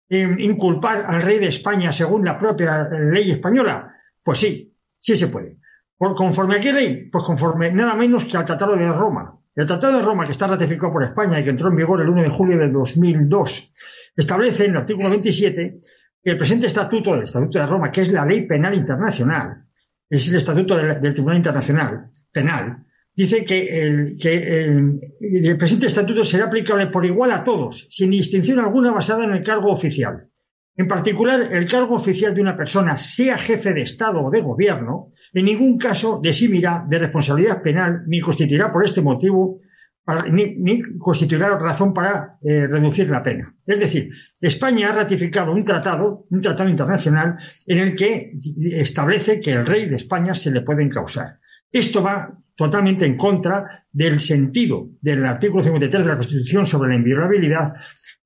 eh, inculpar al rey de España según la propia ley española? Pues sí, sí se puede. ¿Conforme a qué ley? Pues conforme nada menos que al Tratado de Roma. El Tratado de Roma, que está ratificado por España y que entró en vigor el 1 de julio de 2002, establece en el artículo 27 que el presente estatuto, el Estatuto de Roma, que es la ley penal internacional, es el estatuto del, Tribunal Internacional Penal, dice que, el, que el presente estatuto será aplicable por igual a todos, sin distinción alguna basada en el cargo oficial. En particular, el cargo oficial de una persona, sea jefe de Estado o de gobierno, en ningún caso desimirá de responsabilidad penal ni constituirá por este motivo ni, constituirá razón para eh, reducir la pena. Es decir, España ha ratificado un tratado, un tratado internacional, en el que establece que el rey de España se le puede encausar. Esto va totalmente en contra del sentido del artículo 53 de la Constitución sobre la inviolabilidad,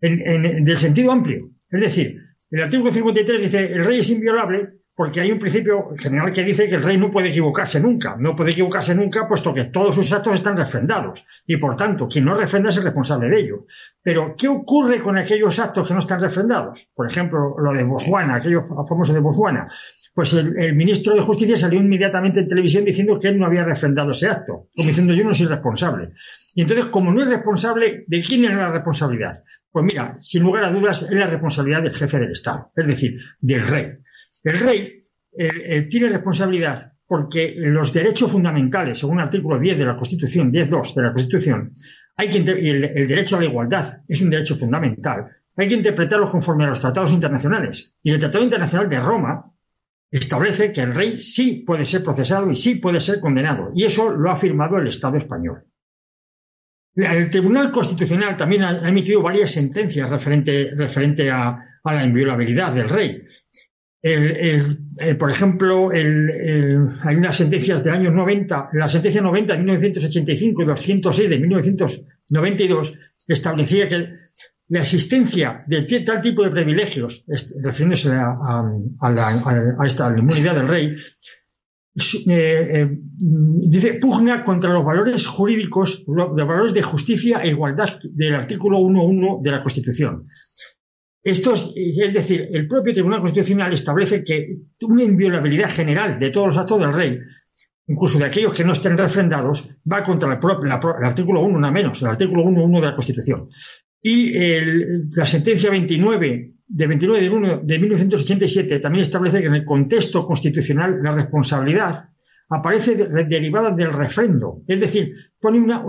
del sentido amplio. Es decir, el artículo 53 dice el rey es inviolable porque hay un principio general que dice que el rey no puede equivocarse nunca. No puede equivocarse nunca puesto que todos sus actos están refrendados. Y por tanto, quien no refrenda es el responsable de ello. Pero, ¿qué ocurre con aquellos actos que no están refrendados? Por ejemplo, lo de Botswana, aquello famoso de Botswana. Pues el, ministro de Justicia salió inmediatamente en televisión diciendo que él no había refrendado ese acto. Como diciendo, yo no soy responsable. Y entonces, como no es responsable, ¿de quién es la responsabilidad? Pues mira, sin lugar a dudas, es la responsabilidad del jefe del Estado, es decir, del rey. El rey eh, eh, tiene responsabilidad porque los derechos fundamentales, según el artículo 10 de la Constitución, 10.2 de la Constitución, hay que el, el derecho a la igualdad es un derecho fundamental. Hay que interpretarlo conforme a los tratados internacionales. Y el Tratado Internacional de Roma establece que el rey sí puede ser procesado y sí puede ser condenado. Y eso lo ha firmado el Estado español. El Tribunal Constitucional también ha emitido varias sentencias referente, a la inviolabilidad del rey. El, por ejemplo, hay unas sentencias del año 90, la sentencia 90 de 1985 y 206 de 1992 establecía que la existencia de tal tipo de privilegios, refiriéndose a, esta inmunidad del rey, eh, eh, dice, pugna contra los valores jurídicos, los valores de justicia e igualdad del artículo 1.1 de la Constitución. Esto es, es, decir, el propio Tribunal Constitucional establece que una inviolabilidad general de todos los actos del rey, incluso de aquellos que no estén refrendados, va contra el, el artículo 1, nada menos, el artículo 1.1 de la Constitución. Y la sentencia 29 de 29 de 1 de 1987 también establece que en el contexto constitucional la responsabilidad aparece derivada del refrendo. Es decir, pone una,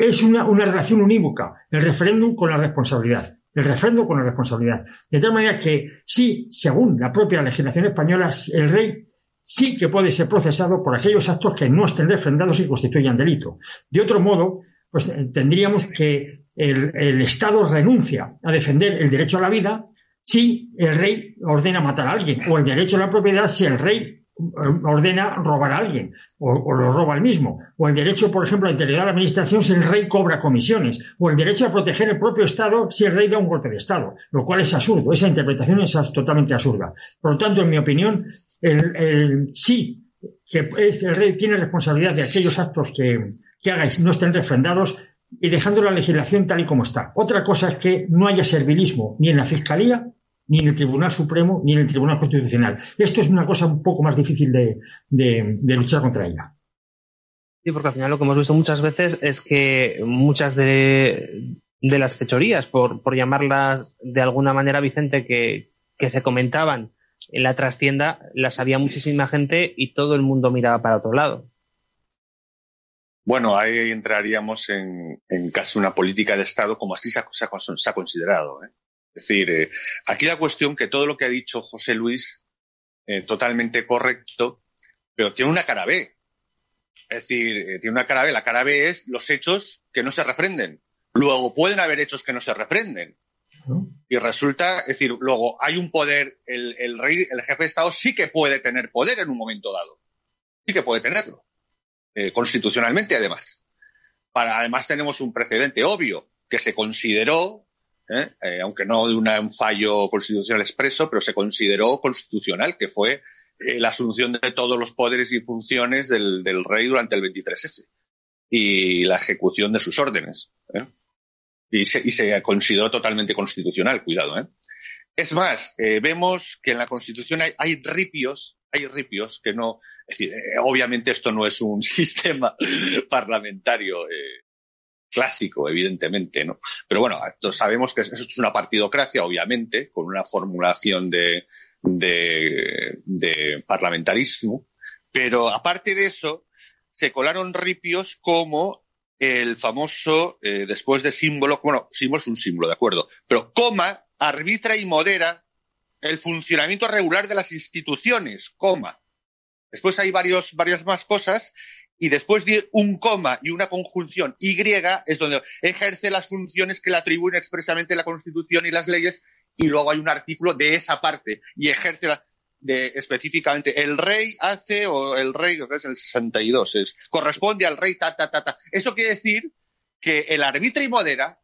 es una, relación unívoca, el referéndum con la responsabilidad. El refrendo con la responsabilidad. De tal manera que sí, según la propia legislación española, el rey sí que puede ser procesado por aquellos actos que no estén refrendados y constituyan delito. De otro modo, pues tendríamos que el Estado renuncia a defender el derecho a la vida si el rey ordena matar a alguien, o el derecho a la propiedad si el rey ordena robar a alguien o, lo roba el mismo. O el derecho, por ejemplo, a integridad de la administración si el rey cobra comisiones. O el derecho a proteger el propio Estado si el rey da un golpe de Estado. Lo cual es absurdo. Esa interpretación es totalmente absurda. Por lo tanto, en mi opinión, el, sí que el rey tiene responsabilidad de aquellos actos que, que hagáis no estén refrendados y dejando la legislación tal y como está. Otra cosa es que no haya servilismo ni en la Fiscalía ni en el Tribunal Supremo, ni en el Tribunal Constitucional. Esto es una cosa un poco más difícil de, luchar contra ella. Sí, porque al final lo que hemos visto muchas veces es que muchas de, las fechorías, por, llamarlas de alguna manera, Vicente, que, se comentaban en la trastienda, las había muchísima gente y todo el mundo miraba para otro lado. Bueno, ahí entraríamos en, casi una política de Estado como así se ha, considerado. ¿eh? Es decir, eh, aquí la cuestión que todo lo que ha dicho José Luis, eh, totalmente correcto, pero tiene una cara B. Es decir, eh, tiene una cara B. La cara B es los hechos que no se refrenden. Luego pueden haber hechos que no se refrenden. Y resulta, es decir, luego hay un poder, el, el, rey, el jefe de Estado sí que puede tener poder en un momento dado. Sí que puede tenerlo. constitucionalmente, además. Para, además tenemos un precedente obvio que se consideró ¿eh? Eh, aunque no de un fallo constitucional expreso, pero se consideró constitucional, que fue eh, la asunción de todos los poderes y funciones del, rey durante el 23F y la ejecución de sus órdenes. Y se, consideró totalmente constitucional, cuidado. Es más, vemos que en la Constitución hay, ripios, hay ripios que no, es decir, obviamente esto no es un sistema parlamentario clásico, evidentemente, ¿no? Pero bueno, sabemos que eso es una partidocracia, obviamente, con una formulación de, de, parlamentarismo, pero aparte de eso, se colaron ripios como el famoso, eh, después de símbolo, bueno, símbolo es un símbolo, de acuerdo, pero coma, arbitra y modera el funcionamiento regular de las instituciones, coma. Después hay varios, varias más cosas y después de un coma y una conjunción Y es donde ejerce las funciones que le atribuyen expresamente la Constitución y las leyes y luego hay un artículo de esa parte y ejerce específicamente el rey hace o el rey, es el 62, es, corresponde al rey ta, ta, ta, ta. Eso quiere decir que el arbitra y modera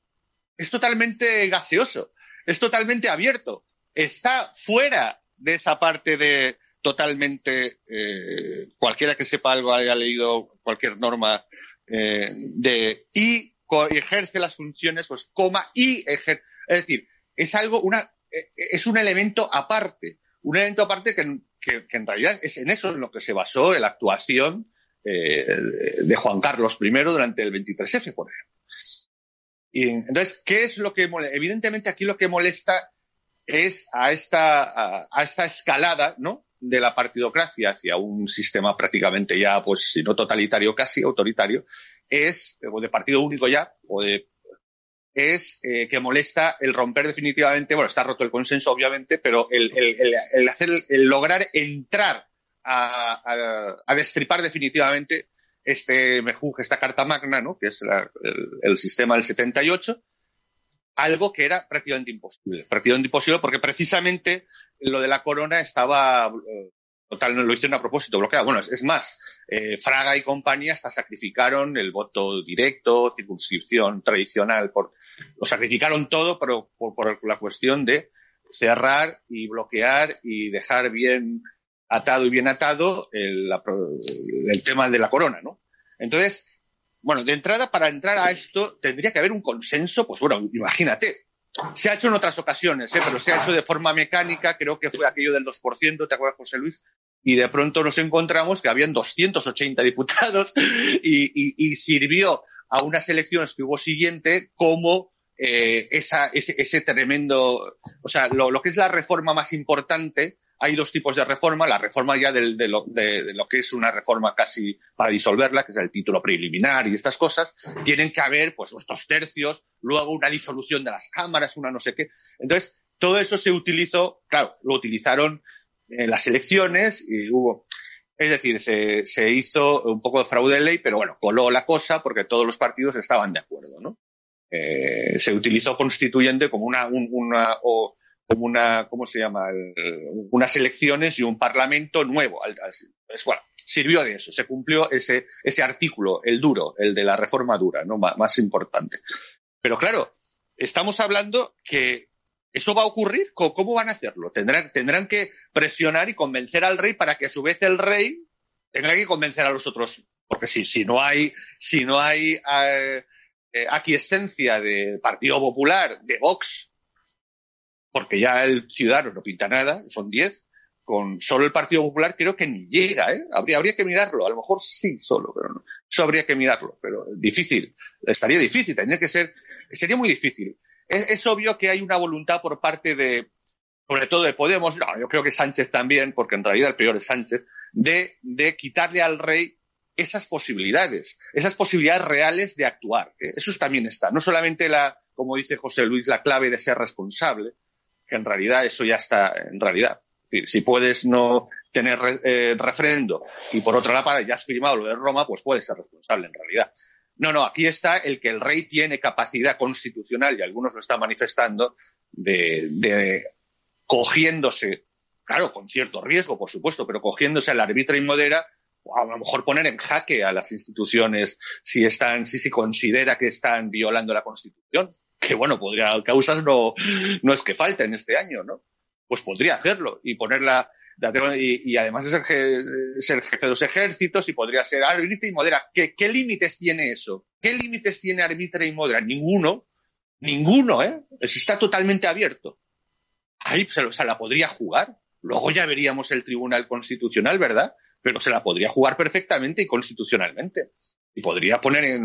es totalmente gaseoso, es totalmente abierto, está fuera de esa parte de, totalmente, eh, cualquiera que sepa algo, haya leído cualquier norma eh, de y ejerce las funciones, pues coma y ejerce. Es decir, es algo, una, eh, es un elemento aparte, un elemento aparte que, en realidad es en eso en lo que se basó la actuación de Juan Carlos I durante el 23F, por ejemplo. Y entonces, ¿qué es lo que molesta? Evidentemente aquí lo que molesta es a esta, a esta escalada, ¿no? De la partidocracia hacia un sistema prácticamente ya, pues, si no totalitario, casi autoritario, es, o de partido único ya, o de, es eh, que molesta el romper definitivamente, bueno, está roto el consenso, obviamente, pero el, el, hacer, el lograr entrar a, a, destripar definitivamente este mejunje, esta carta magna, ¿no? que es el, sistema del 78, algo que era prácticamente imposible. Prácticamente imposible porque precisamente lo de la corona estaba eh, total, lo hicieron a propósito, bloqueado. Bueno, es, más, eh, Fraga y compañía hasta sacrificaron el voto directo, circunscripción tradicional, por, lo sacrificaron todo por, por, la cuestión de cerrar y bloquear y dejar bien atado y bien atado el, el tema de la corona, ¿no? Entonces, bueno, de entrada, para entrar a esto, tendría que haber un consenso, pues bueno, imagínate, se ha hecho en otras ocasiones, ¿eh? pero se ha hecho de forma mecánica, creo que fue aquello del 2%, ¿te acuerdas, José Luis? Y de pronto nos encontramos que habían 280 diputados y, sirvió a unas elecciones que hubo siguiente como eh, ese, tremendo, o sea, lo, que es la reforma más importante hay dos tipos de reforma. La reforma ya de, lo, que es una reforma casi para disolverla, que es el título preliminar y estas cosas, tienen que haber pues estos tercios, luego una disolución de las cámaras, una no sé qué. Entonces, todo eso se utilizó, claro, lo utilizaron en las elecciones y hubo, es decir, se, hizo un poco de fraude de ley, pero bueno, coló la cosa porque todos los partidos estaban de acuerdo, ¿no? Eh, se utilizó constituyente como una, una como una, ¿cómo se llama? unas elecciones y un parlamento nuevo. Es, bueno, sirvió de eso, se cumplió ese, ese artículo, el duro, el de la reforma dura, ¿no? más importante. Pero claro, estamos hablando que ¿Eso va a ocurrir? ¿Cómo van a hacerlo? Tendrán, tendrán que presionar y convencer al rey para que a su vez el rey tenga que convencer a los otros. Porque si, si no hay, si no hay eh, eh, aquiescencia del Partido Popular, de Vox, porque ya el Ciudadano no pinta nada, son diez, con solo el Partido Popular creo que ni llega, ¿eh? Habría, habría que mirarlo, a lo mejor sí solo, pero no. Eso habría que mirarlo, pero difícil, estaría difícil, tendría que ser, sería muy difícil es, obvio que hay una voluntad por parte de, sobre todo de Podemos, yo creo que Sánchez también, porque en realidad el peor es Sánchez, de quitarle al rey esas posibilidades, esas posibilidades reales de actuar. Eso también está. No solamente la, como dice José Luis, la clave de ser responsable, que en realidad eso ya está en realidad. Si puedes no tener eh, referendo y por otro lado ya has firmado lo de Roma, pues puedes ser responsable en realidad. No, no, aquí está el que el rey tiene capacidad constitucional, y algunos lo están manifestando, de, cogiéndose, claro, con cierto riesgo, por supuesto, pero cogiéndose al árbitro y modera, a lo mejor poner en jaque a las instituciones si están, si se considera que están violando la Constitución. Que bueno, podría, causas no, es que falten este año, ¿no? Pues podría hacerlo y ponerla, y, además es el, jefe de los ejércitos y podría ser arbitra y modera. ¿Qué, límites tiene eso? ¿Qué límites tiene arbitra y modera? Ninguno. Ninguno, ¿eh? Está totalmente abierto. Ahí se la podría jugar. Luego ya veríamos el Tribunal Constitucional, ¿verdad? Pero se la podría jugar perfectamente y constitucionalmente. Y podría poner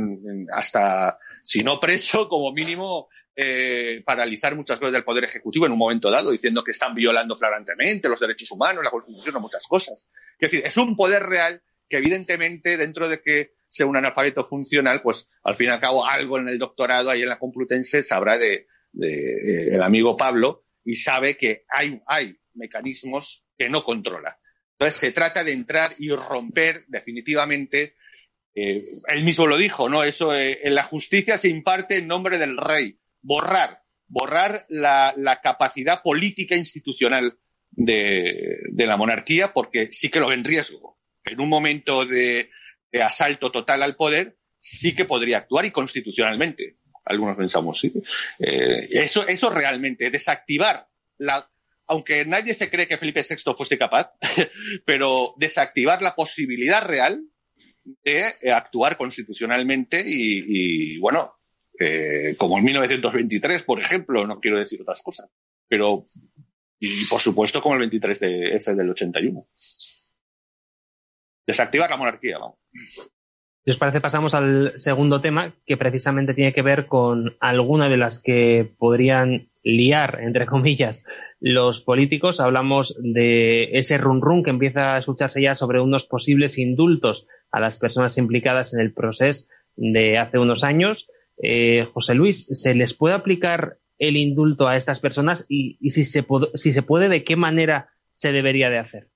hasta, si no preso, como mínimo eh, paralizar muchas cosas del Poder Ejecutivo en un momento dado, diciendo que están violando flagrantemente los derechos humanos, la Constitución muchas cosas. Es decir, es un poder real que evidentemente dentro de que sea un analfabeto funcional, pues al fin y al cabo algo en el doctorado ahí en la Complutense sabrá de, eh, el amigo Pablo y sabe que hay, hay mecanismos que no controla. Entonces se trata de entrar y romper definitivamente eh, él mismo lo dijo, ¿no? Eso, en la justicia se imparte en nombre del rey borrar, borrar la, capacidad política institucional de, la monarquía, porque sí que lo ve en riesgo. En un momento de, asalto total al poder, sí que podría actuar y constitucionalmente. Algunos pensamos, sí. Eh, eso, eso realmente, desactivar la, aunque nadie se cree que Felipe VI fuese capaz, pero desactivar la posibilidad real de actuar constitucionalmente y bueno, eh, como en 1923, por ejemplo, no quiero decir otras cosas, pero, y por supuesto como el 23 de F del 81. Desactivar la monarquía, vamos. Si os parece, pasamos al segundo tema, que precisamente tiene que ver con alguna de las que podrían liar, entre comillas, los políticos. Hablamos de ese run run que empieza a escucharse ya sobre unos posibles indultos a las personas implicadas en el proceso de hace unos años. Eh, José Luis, ¿se les puede aplicar el indulto a estas personas y, si, se si se puede, de qué manera se debería de hacer?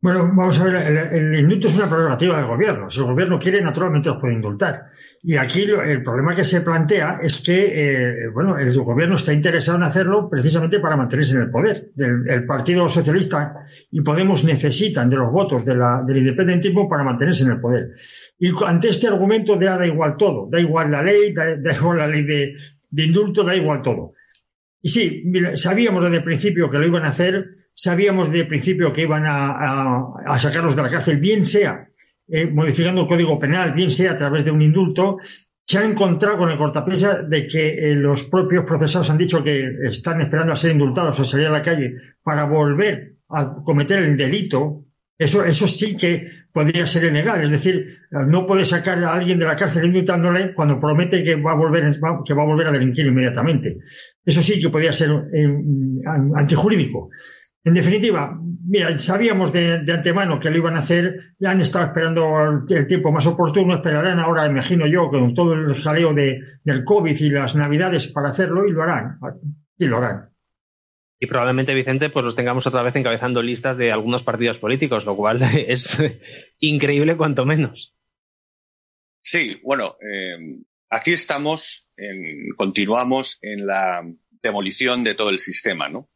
Bueno, vamos a ver, el, indulto es una prerrogativa del gobierno. Si el gobierno quiere, naturalmente los puede indultar. Y aquí el problema que se plantea es que, eh, bueno, el gobierno está interesado en hacerlo precisamente para mantenerse en el poder. El, Partido Socialista y Podemos necesitan de los votos del independentismo para mantenerse en el poder. Y ante este argumento de ah, da igual todo, da igual la ley, da, igual la ley de, indulto, da igual todo. Y sí, sabíamos desde el principio que lo iban a hacer, sabíamos desde el principio que iban a, sacarlos de la cárcel, bien sea eh, modificando el Código Penal, bien sea a través de un indulto, se ha encontrado con el cortapesa de que eh, los propios procesados han dicho que están esperando a ser indultados o salir a la calle para volver a cometer el delito. Eso, eso sí que podría ser ilegal. Es decir, no puede sacar a alguien de la cárcel indultándole cuando promete que va a volver, que va a, volver a delinquir inmediatamente. Eso sí que podría ser eh, antijurídico. En definitiva, mira, sabíamos de, antemano que lo iban a hacer, ya han estado esperando el, tiempo más oportuno, esperarán ahora, imagino yo, con todo el jaleo de, del COVID y las navidades para hacerlo y lo harán. Y lo harán y probablemente, Vicente, pues los tengamos otra vez encabezando listas de algunos partidos políticos, lo cual es increíble cuanto menos. Sí, bueno, eh, aquí estamos, continuamos en la, demolición de todo el sistema, ¿no?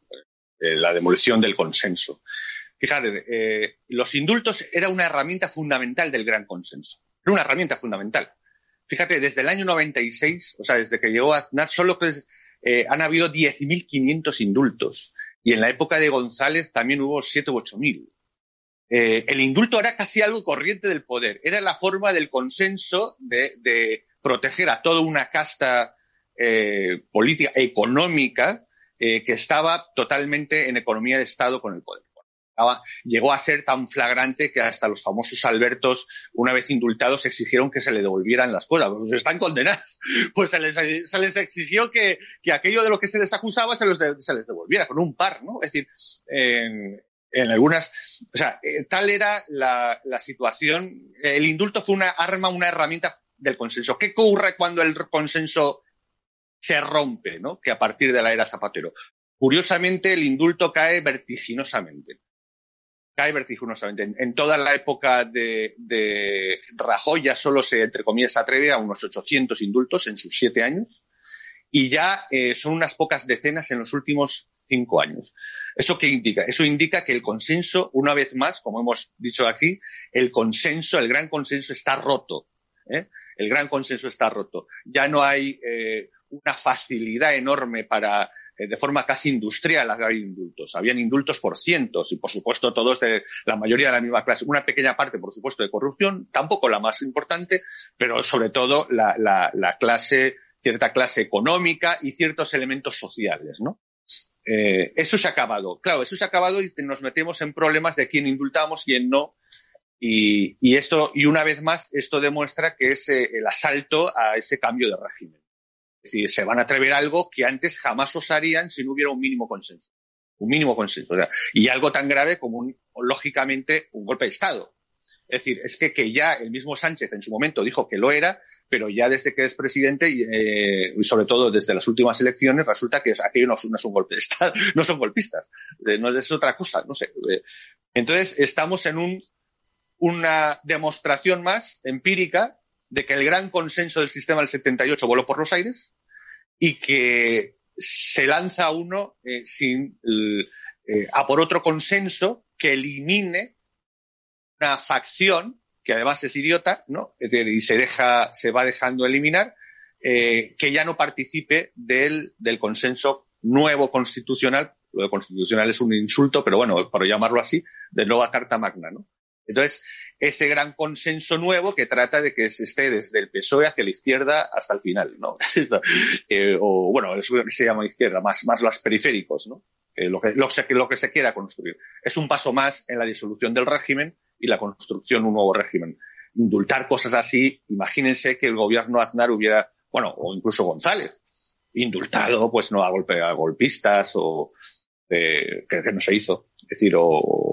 Eh, la demolición del consenso. Fíjate, eh, los indultos era una herramienta fundamental del gran consenso. Era una herramienta fundamental. Fíjate, desde el año 96, o sea, desde que llegó Aznar, solo eh, han habido 10.500 indultos. Y en la época de González también hubo 7 u 8.000. Eh, el indulto era casi algo corriente del poder. Era la forma del consenso de, proteger a toda una casta política, económica, eh, que estaba totalmente en economía de Estado con el poder. Llegó a ser tan flagrante que hasta los famosos Albertos, una vez indultados, exigieron que se le devolvieran las cosas. Pues están condenados. Pues se les, exigió que, aquello de lo que se les acusaba se, se les devolviera, con un par, ¿no? Es decir, en, en algunas, o sea, eh, tal era la, situación. El indulto fue una arma, una herramienta del consenso. ¿Qué ocurre cuando el consenso se rompe, ¿no? Que a partir de la era Zapatero. Curiosamente, el indulto cae vertiginosamente. Cae vertiginosamente. En, toda la época de, de, Rajoy ya solo se, entre comillas, atreve a unos 800 indultos en sus siete años. Y ya eh, son unas pocas decenas en los últimos cinco años. ¿Eso qué indica? Eso indica que el consenso, una vez más, como hemos dicho aquí, el consenso, el gran consenso está roto. ¿eh? El gran consenso está roto. Ya no hay eh, una facilidad enorme para, eh, de forma casi industrial, hacer indultos. Habían indultos por cientos y, por supuesto, todos de la mayoría de la misma clase. Una pequeña parte, por supuesto, de corrupción, tampoco la más importante, pero sobre todo la, la clase, cierta clase económica y ciertos elementos sociales, ¿no? Eh, eso se ha acabado. Claro, eso se ha acabado y nos metemos en problemas de quién indultamos, quién no. Y, esto, y una vez más, esto demuestra que es eh, el asalto a ese cambio de régimen. Es decir, se van a atrever a algo que antes jamás osarían si no hubiera un mínimo consenso. Un mínimo consenso. y algo tan grave como, lógicamente, un golpe de Estado. Es decir, es que, que ya el mismo Sánchez en su momento dijo que lo era pero ya desde que es presidente eh, y sobre todo desde las últimas elecciones resulta que aquello no, es un golpe de Estado, no son golpistas, eh, no es otra cosa, no sé. Eh. Entonces estamos en una demostración más empírica de que el gran consenso del sistema del 78 voló por los aires y que se lanza uno sin a por otro consenso que elimine una facción que además es idiota, ¿no? Y se deja, se va dejando eliminar, eh, que ya no participe del, del consenso nuevo constitucional, lo de constitucional es un insulto, pero bueno, para llamarlo así, de nueva Carta Magna, ¿no? Entonces, ese gran consenso nuevo que trata de que se esté desde el PSOE hacia la izquierda hasta el final, ¿no? Eh, o, bueno, eso que se llama izquierda, más, más los periféricos, ¿no? lo, que, lo que se quiera construir. Es un paso más en la disolución del régimen y la construcción de un nuevo régimen. Indultar cosas así, imagínense que el gobierno Aznar hubiera, bueno, o incluso González, indultado, pues no a, golpe, a golpistas o eh, que, no se hizo. Es decir, o,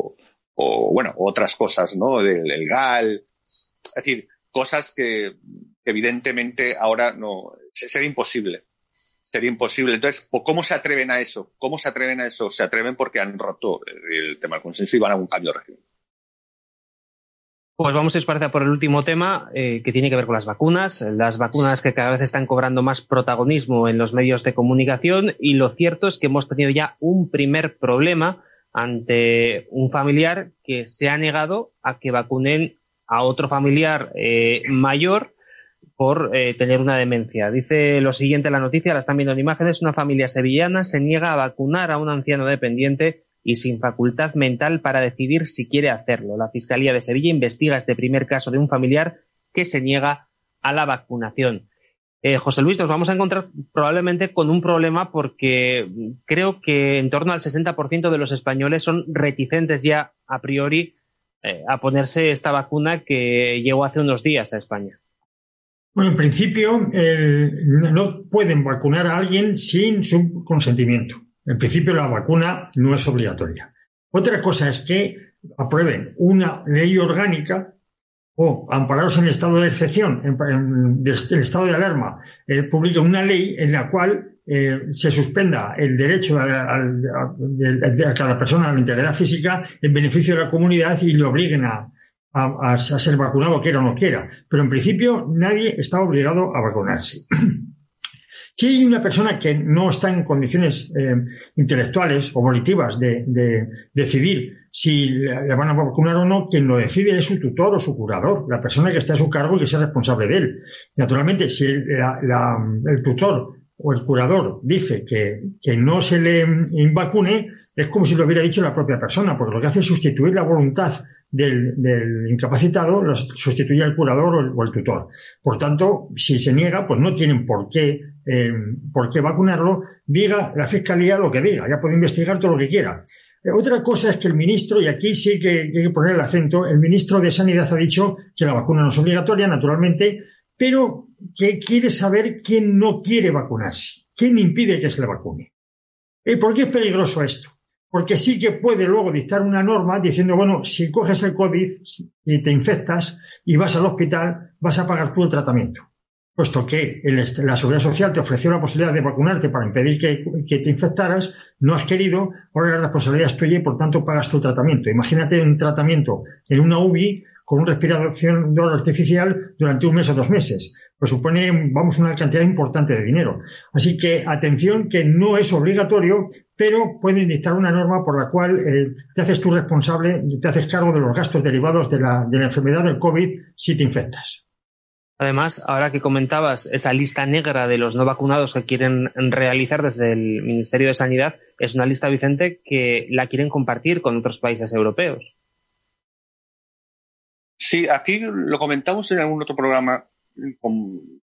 bueno, otras cosas, ¿no? Del GAL. Es decir, cosas que, evidentemente ahora no, sería imposible. Sería imposible. Entonces, ¿cómo se atreven a eso? ¿Cómo se atreven a eso? Se atreven porque han roto el tema del consenso y van a un cambio de régimen. Pues vamos a ir por el último tema eh, que tiene que ver con las vacunas, las vacunas que cada vez están cobrando más protagonismo en los medios de comunicación y lo cierto es que hemos tenido ya un primer problema ante un familiar que se ha negado a que vacunen a otro familiar eh, mayor por eh, tener una demencia. Dice lo siguiente la noticia, la están viendo en imágenes, una familia sevillana se niega a vacunar a un anciano dependiente y sin facultad mental para decidir si quiere hacerlo. La Fiscalía de Sevilla investiga este primer caso de un familiar que se niega a la vacunación. Eh, José Luis, nos vamos a encontrar probablemente con un problema porque creo que en torno al 60% de los españoles son reticentes ya a priori eh, a ponerse esta vacuna que llegó hace unos días a España. Bueno, en principio no pueden vacunar a alguien sin su consentimiento. En principio la vacuna no es obligatoria. Otra cosa es que aprueben una ley orgánica o, amparados en estado de excepción, en, estado de alarma, eh, publiquen una ley en la cual eh, se suspenda el derecho a, cada persona a la integridad física en beneficio de la comunidad y le obliguen a, a, ser vacunado, quiera o no quiera. Pero en principio nadie está obligado a vacunarse. Si hay una persona que no está en condiciones eh, intelectuales o volitivas de, decidir si le van a vacunar o no, quien lo decide es su tutor o su curador, la persona que está a su cargo y que sea responsable de él. Naturalmente, si el tutor o el curador dice que, que no se le vacune, es como si lo hubiera dicho la propia persona, porque lo que hace es sustituir la voluntad del, incapacitado, lo sustituye al curador o el, tutor. Por tanto, si se niega, pues no tienen por qué, eh, por qué vacunarlo, diga la fiscalía lo que diga, ya puede investigar todo lo que quiera. Eh, otra cosa es que el ministro, y aquí sí que hay que poner el acento, el ministro de Sanidad ha dicho que la vacuna no es obligatoria, naturalmente, pero que quiere saber quién no quiere vacunarse, quién impide que se le vacune. ¿Y por qué es peligroso esto? Porque sí que puede luego dictar una norma diciendo, bueno, si coges el COVID y te infectas y vas al hospital, vas a pagar tú el tratamiento. Puesto que la Seguridad Social te ofreció la posibilidad de vacunarte para impedir que, que, te infectaras, no has querido, ahora la responsabilidad es tuya y por tanto pagas tu tratamiento. Imagínate un tratamiento en una UBI con un respirador artificial durante un mes o dos meses. Pues supone, vamos, una cantidad importante de dinero. Así que atención que no es obligatorio, pero puede dictar una norma por la cual eh, te haces tú responsable, te haces cargo de los gastos derivados de la, de la enfermedad del COVID si te infectas. Además, ahora que comentabas esa lista negra de los no vacunados que quieren realizar desde el Ministerio de Sanidad, es una lista, Vicente, que la quieren compartir con otros países europeos. Sí, aquí lo comentamos en algún otro programa,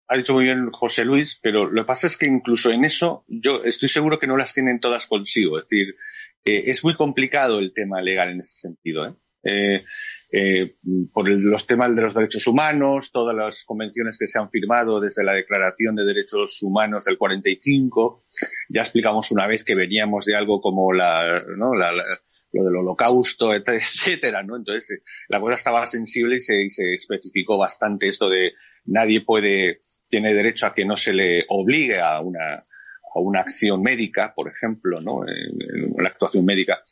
ha dicho muy bien José Luis, pero lo que pasa es que incluso en eso yo estoy seguro que no las tienen todas consigo. Es decir, eh, es muy complicado el tema legal en ese sentido. ¿eh? Eh, eh por los temas de los derechos humanos, todas las convenciones que se han firmado desde la Declaración de Derechos Humanos del 45. Ya explicamos una vez que veníamos de algo como la, ¿no? la lo del holocausto, etcétera, ¿no? Entonces, eh, la cosa estaba sensible y se, especificó bastante esto de nadie puede, tiene derecho a que no se le obligue a una, a una acción médica, por ejemplo, ¿no? la actuación médica.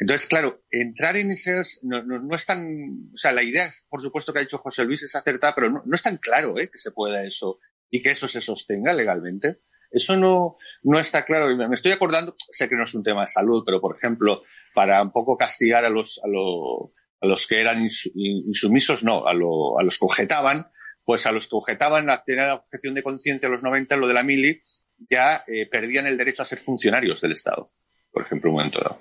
Entonces, claro, entrar en esos no, no, es tan, o sea, la idea, por supuesto que ha dicho José Luis es acertada, pero no, no es tan claro, ¿eh? Que se pueda eso y que eso se sostenga legalmente. Eso no, no está claro. Me estoy acordando, sé que no es un tema de salud, pero por ejemplo, para un poco castigar a los, a, a los que eran insumisos, no, a, lo, a los que objetaban, pues a los que objetaban a tener la objeción de conciencia a los 90, lo de la mili, ya eh, perdían el derecho a ser funcionarios del Estado, por ejemplo, un momento dado.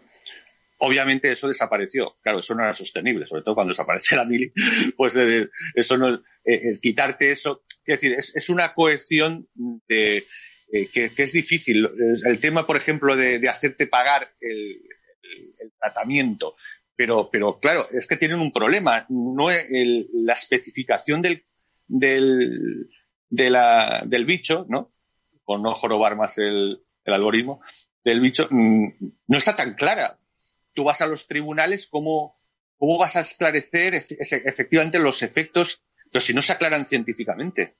Obviamente eso desapareció. Claro, eso no era sostenible, sobre todo cuando desaparece la mili, pues eh, eso no, eh, quitarte eso, es decir, es, es una cohesión de, eh, que, es difícil. El tema, por ejemplo, de, hacerte pagar el, tratamiento. Pero, pero claro, es que tienen un problema. No la especificación del, del, del bicho, ¿no? Por no jorobar más el, algoritmo del bicho, mm, no está tan clara. Tú vas a los tribunales, ¿cómo, cómo vas a esclarecer efectivamente los efectos, pero si no se aclaran científicamente?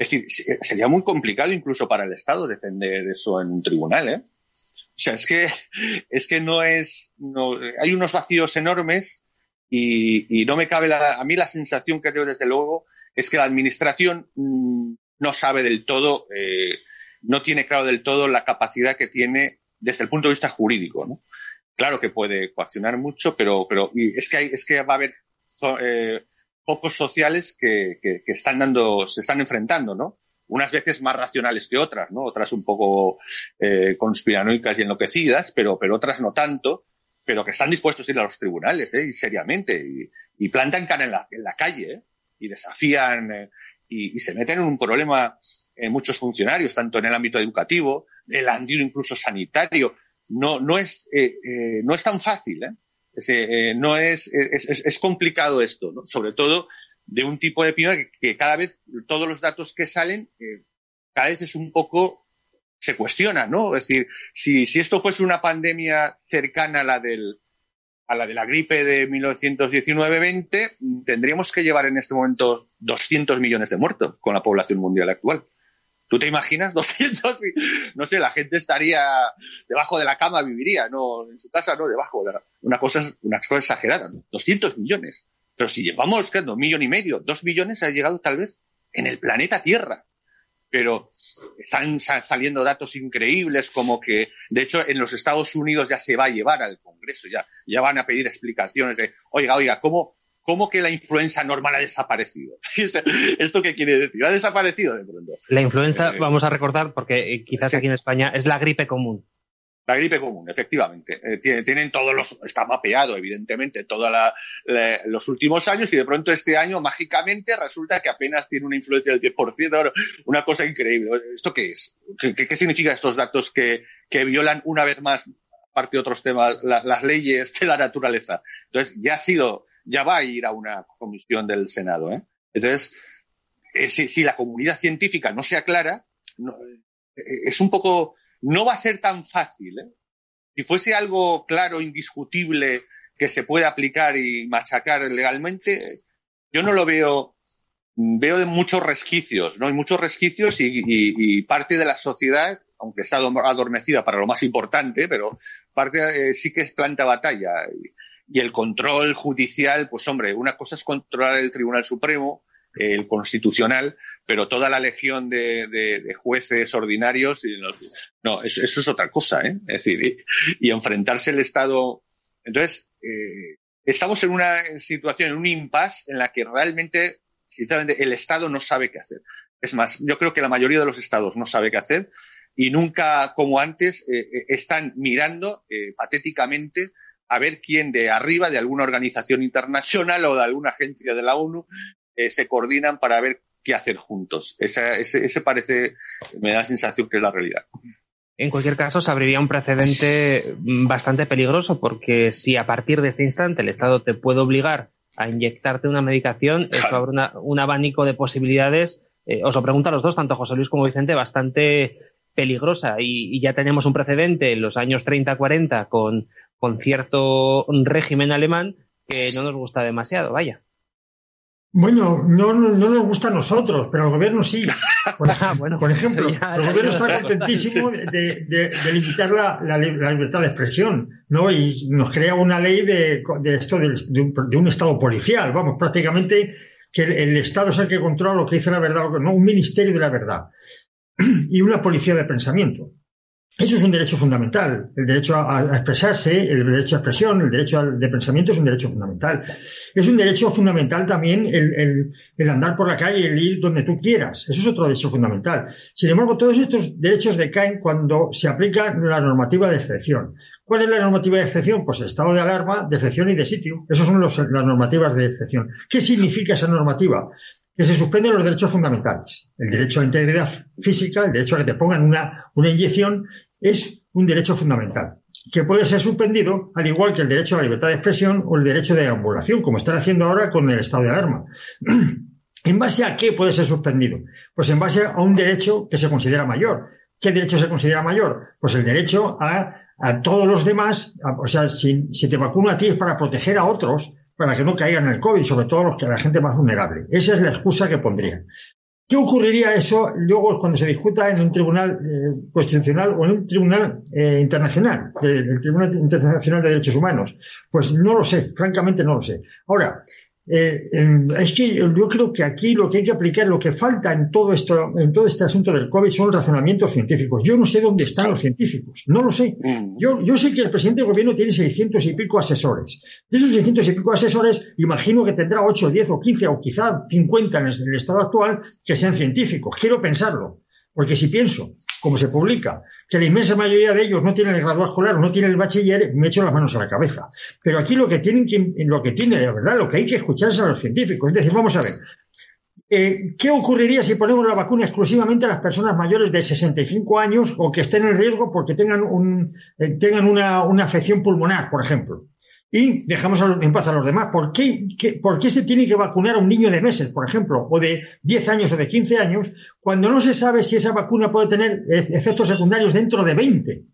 Es decir, sería muy complicado incluso para el Estado defender eso en un tribunal, ¿eh? O sea, es que, es que no es, no, hay unos vacíos enormes y, no me cabe la, a mí la sensación que tengo desde luego es que la administración mm, no sabe del todo, eh, no tiene claro del todo la capacidad que tiene desde el punto de vista jurídico, ¿no? Claro que puede coaccionar mucho, pero, pero es que hay, es que va a haber eh, pocos sociales que, están dando, se están enfrentando, ¿no? Unas veces más racionales que otras, ¿no? Otras un poco eh, conspiranoicas y enloquecidas, pero, pero otras no tanto, pero que están dispuestos a ir a los tribunales, ¿eh? Y seriamente, y, plantan cara en la, en la calle, ¿eh? Y desafían, eh, y, se meten en un problema en muchos funcionarios, tanto en el ámbito educativo, el ámbito incluso sanitario. No, no es, no es tan fácil, ¿eh? Eh, no es, es, complicado esto, ¿no? Sobre todo de un tipo de epidemia que, cada vez todos los datos que salen, eh, cada vez es un poco, se cuestiona, ¿no? Es decir, si, si esto fuese una pandemia cercana a la del, a la de la gripe de 1919-20, tendríamos que llevar en este momento 200 millones de muertos con la población mundial actual. ¿Tú te imaginas 200? No sé, la gente estaría debajo de la cama, viviría, no en su casa, no debajo. De una cosa, una cosa exagerada, 200 millones. Pero si llevamos, ¿qué? Un millón y medio, dos millones ha llegado tal vez en el planeta Tierra. pero están saliendo datos increíbles como que, de hecho, en los Estados Unidos ya se va a llevar al Congreso, ya, ya van a pedir explicaciones de, oiga, oiga, ¿cómo, ¿Cómo que la influenza normal ha desaparecido? ¿Esto qué quiere decir? ¿Ha desaparecido de pronto? La influenza, eh, vamos a recordar, porque eh, quizás aquí en España es la gripe común. La gripe común, efectivamente. Eh, tienen todos los, está mapeado, evidentemente, todos los últimos años y de pronto este año, mágicamente, resulta que apenas tiene una influencia del 10%. Una cosa increíble. ¿Esto qué es? ¿Qué, qué significa estos datos que, que, violan una vez más, aparte de otros temas, las leyes de la naturaleza? Entonces, ya ha sido ya va a ir a una comisión del Senado. ¿eh? Entonces, eh, si, la comunidad científica no se aclara, eh, es un poco, no va a ser tan fácil. Si fuese algo claro, indiscutible, que se puede aplicar y machacar legalmente, yo no lo veo. Veo de muchos resquicios, ¿no? Hay muchos resquicios y, parte de la sociedad, aunque está adormecida para lo más importante, pero parte sí que es planta batalla. Y el control judicial, pues hombre, una cosa es controlar el Tribunal Supremo, el Constitucional, pero toda la legión de, jueces ordinarios, no, eso, es otra cosa, ¿eh? Es decir, y, enfrentarse el Estado. Entonces, eh, estamos en una situación, en un impasse en la que realmente, sinceramente, el Estado no sabe qué hacer. Es más, yo creo que la mayoría de los Estados no sabe qué hacer y nunca, como antes, eh, eh, están mirando patéticamente a ver quién de arriba, de alguna organización internacional o de alguna agencia de la ONU, eh, se coordinan para ver qué hacer juntos. ese, parece, me da la sensación que es la realidad. En cualquier caso, se abriría un precedente bastante peligroso porque si a partir de este instante el Estado te puede obligar a inyectarte una medicación, eso abre un abanico de posibilidades. Eh, os lo pregunto a los dos, tanto José Luis como Vicente, bastante peligrosa. Y, y ya tenemos un precedente en los años 30-40 con con cierto régimen alemán que no nos gusta demasiado, vaya. Bueno, no, no, nos gusta a nosotros, pero al gobierno sí. Por, ah, ejemplo, el gobierno está contentísimo de, limitar la, libertad de expresión, ¿no? Y nos crea una ley de, esto de, un, Estado policial, vamos, prácticamente que el, Estado es el que controla lo que dice la verdad, no, un ministerio de la verdad y una policía de pensamiento. Eso es un derecho fundamental. El derecho a, expresarse, el derecho a expresión, el derecho de pensamiento es un derecho fundamental. Es un derecho fundamental también el, andar por la calle el ir donde tú quieras. Eso es otro derecho fundamental. Sin embargo, todos estos derechos decaen cuando se aplica la normativa de excepción. ¿Cuál es la normativa de excepción? Pues el estado de alarma, de excepción y de sitio. Esas son las normativas de excepción. ¿Qué significa esa normativa? que se suspenden los derechos fundamentales. El derecho a integridad física, el derecho a que te pongan una, una inyección es un derecho fundamental que puede ser suspendido, al igual que el derecho a la libertad de expresión o el derecho de ambulación, como están haciendo ahora con el estado de alarma. ¿En base a qué puede ser suspendido? Pues en base a un derecho que se considera mayor. ¿Qué derecho se considera mayor? Pues el derecho a, todos los demás, o sea, si, te vacuno a ti es para proteger a otros, para que no caigan en el COVID, sobre todo los que la gente más vulnerable. Esa es la excusa que pondría. ¿Qué ocurriría eso luego cuando se discuta en un tribunal eh, constitucional o en un tribunal eh, internacional, el Tribunal Internacional de Derechos Humanos? Pues no lo sé, francamente no lo sé. Ahora, eh, es que yo creo que aquí lo que hay que aplicar, lo que falta en todo esto, en todo este asunto del COVID son razonamientos científicos. Yo no sé dónde están los científicos, no lo sé. Mm. Yo, yo sé que el presidente del gobierno tiene 600 y pico asesores. De esos 600 y pico asesores, imagino que tendrá 8, 10 o 15 o quizá 50 en el estado actual que sean científicos. Quiero pensarlo. Porque si pienso, como se publica, que la inmensa mayoría de ellos no tienen el graduado escolar no tienen el bachiller, me echo las manos a la cabeza. Pero aquí lo que tienen que, lo que tiene de verdad, lo que hay que escuchar es a los científicos. Es decir, vamos a ver, eh, ¿Qué ocurriría si ponemos la vacuna exclusivamente a las personas mayores de 65 años o que estén en riesgo porque tengan, un, eh, tengan una, una, afección pulmonar, por ejemplo? Y dejamos en paz a los demás. ¿Por qué, ¿Por qué se tiene que vacunar a un niño de meses, por ejemplo, o de 10 años o de 15 años, cuando no se sabe si esa vacuna puede tener e-, efectos secundarios dentro de 20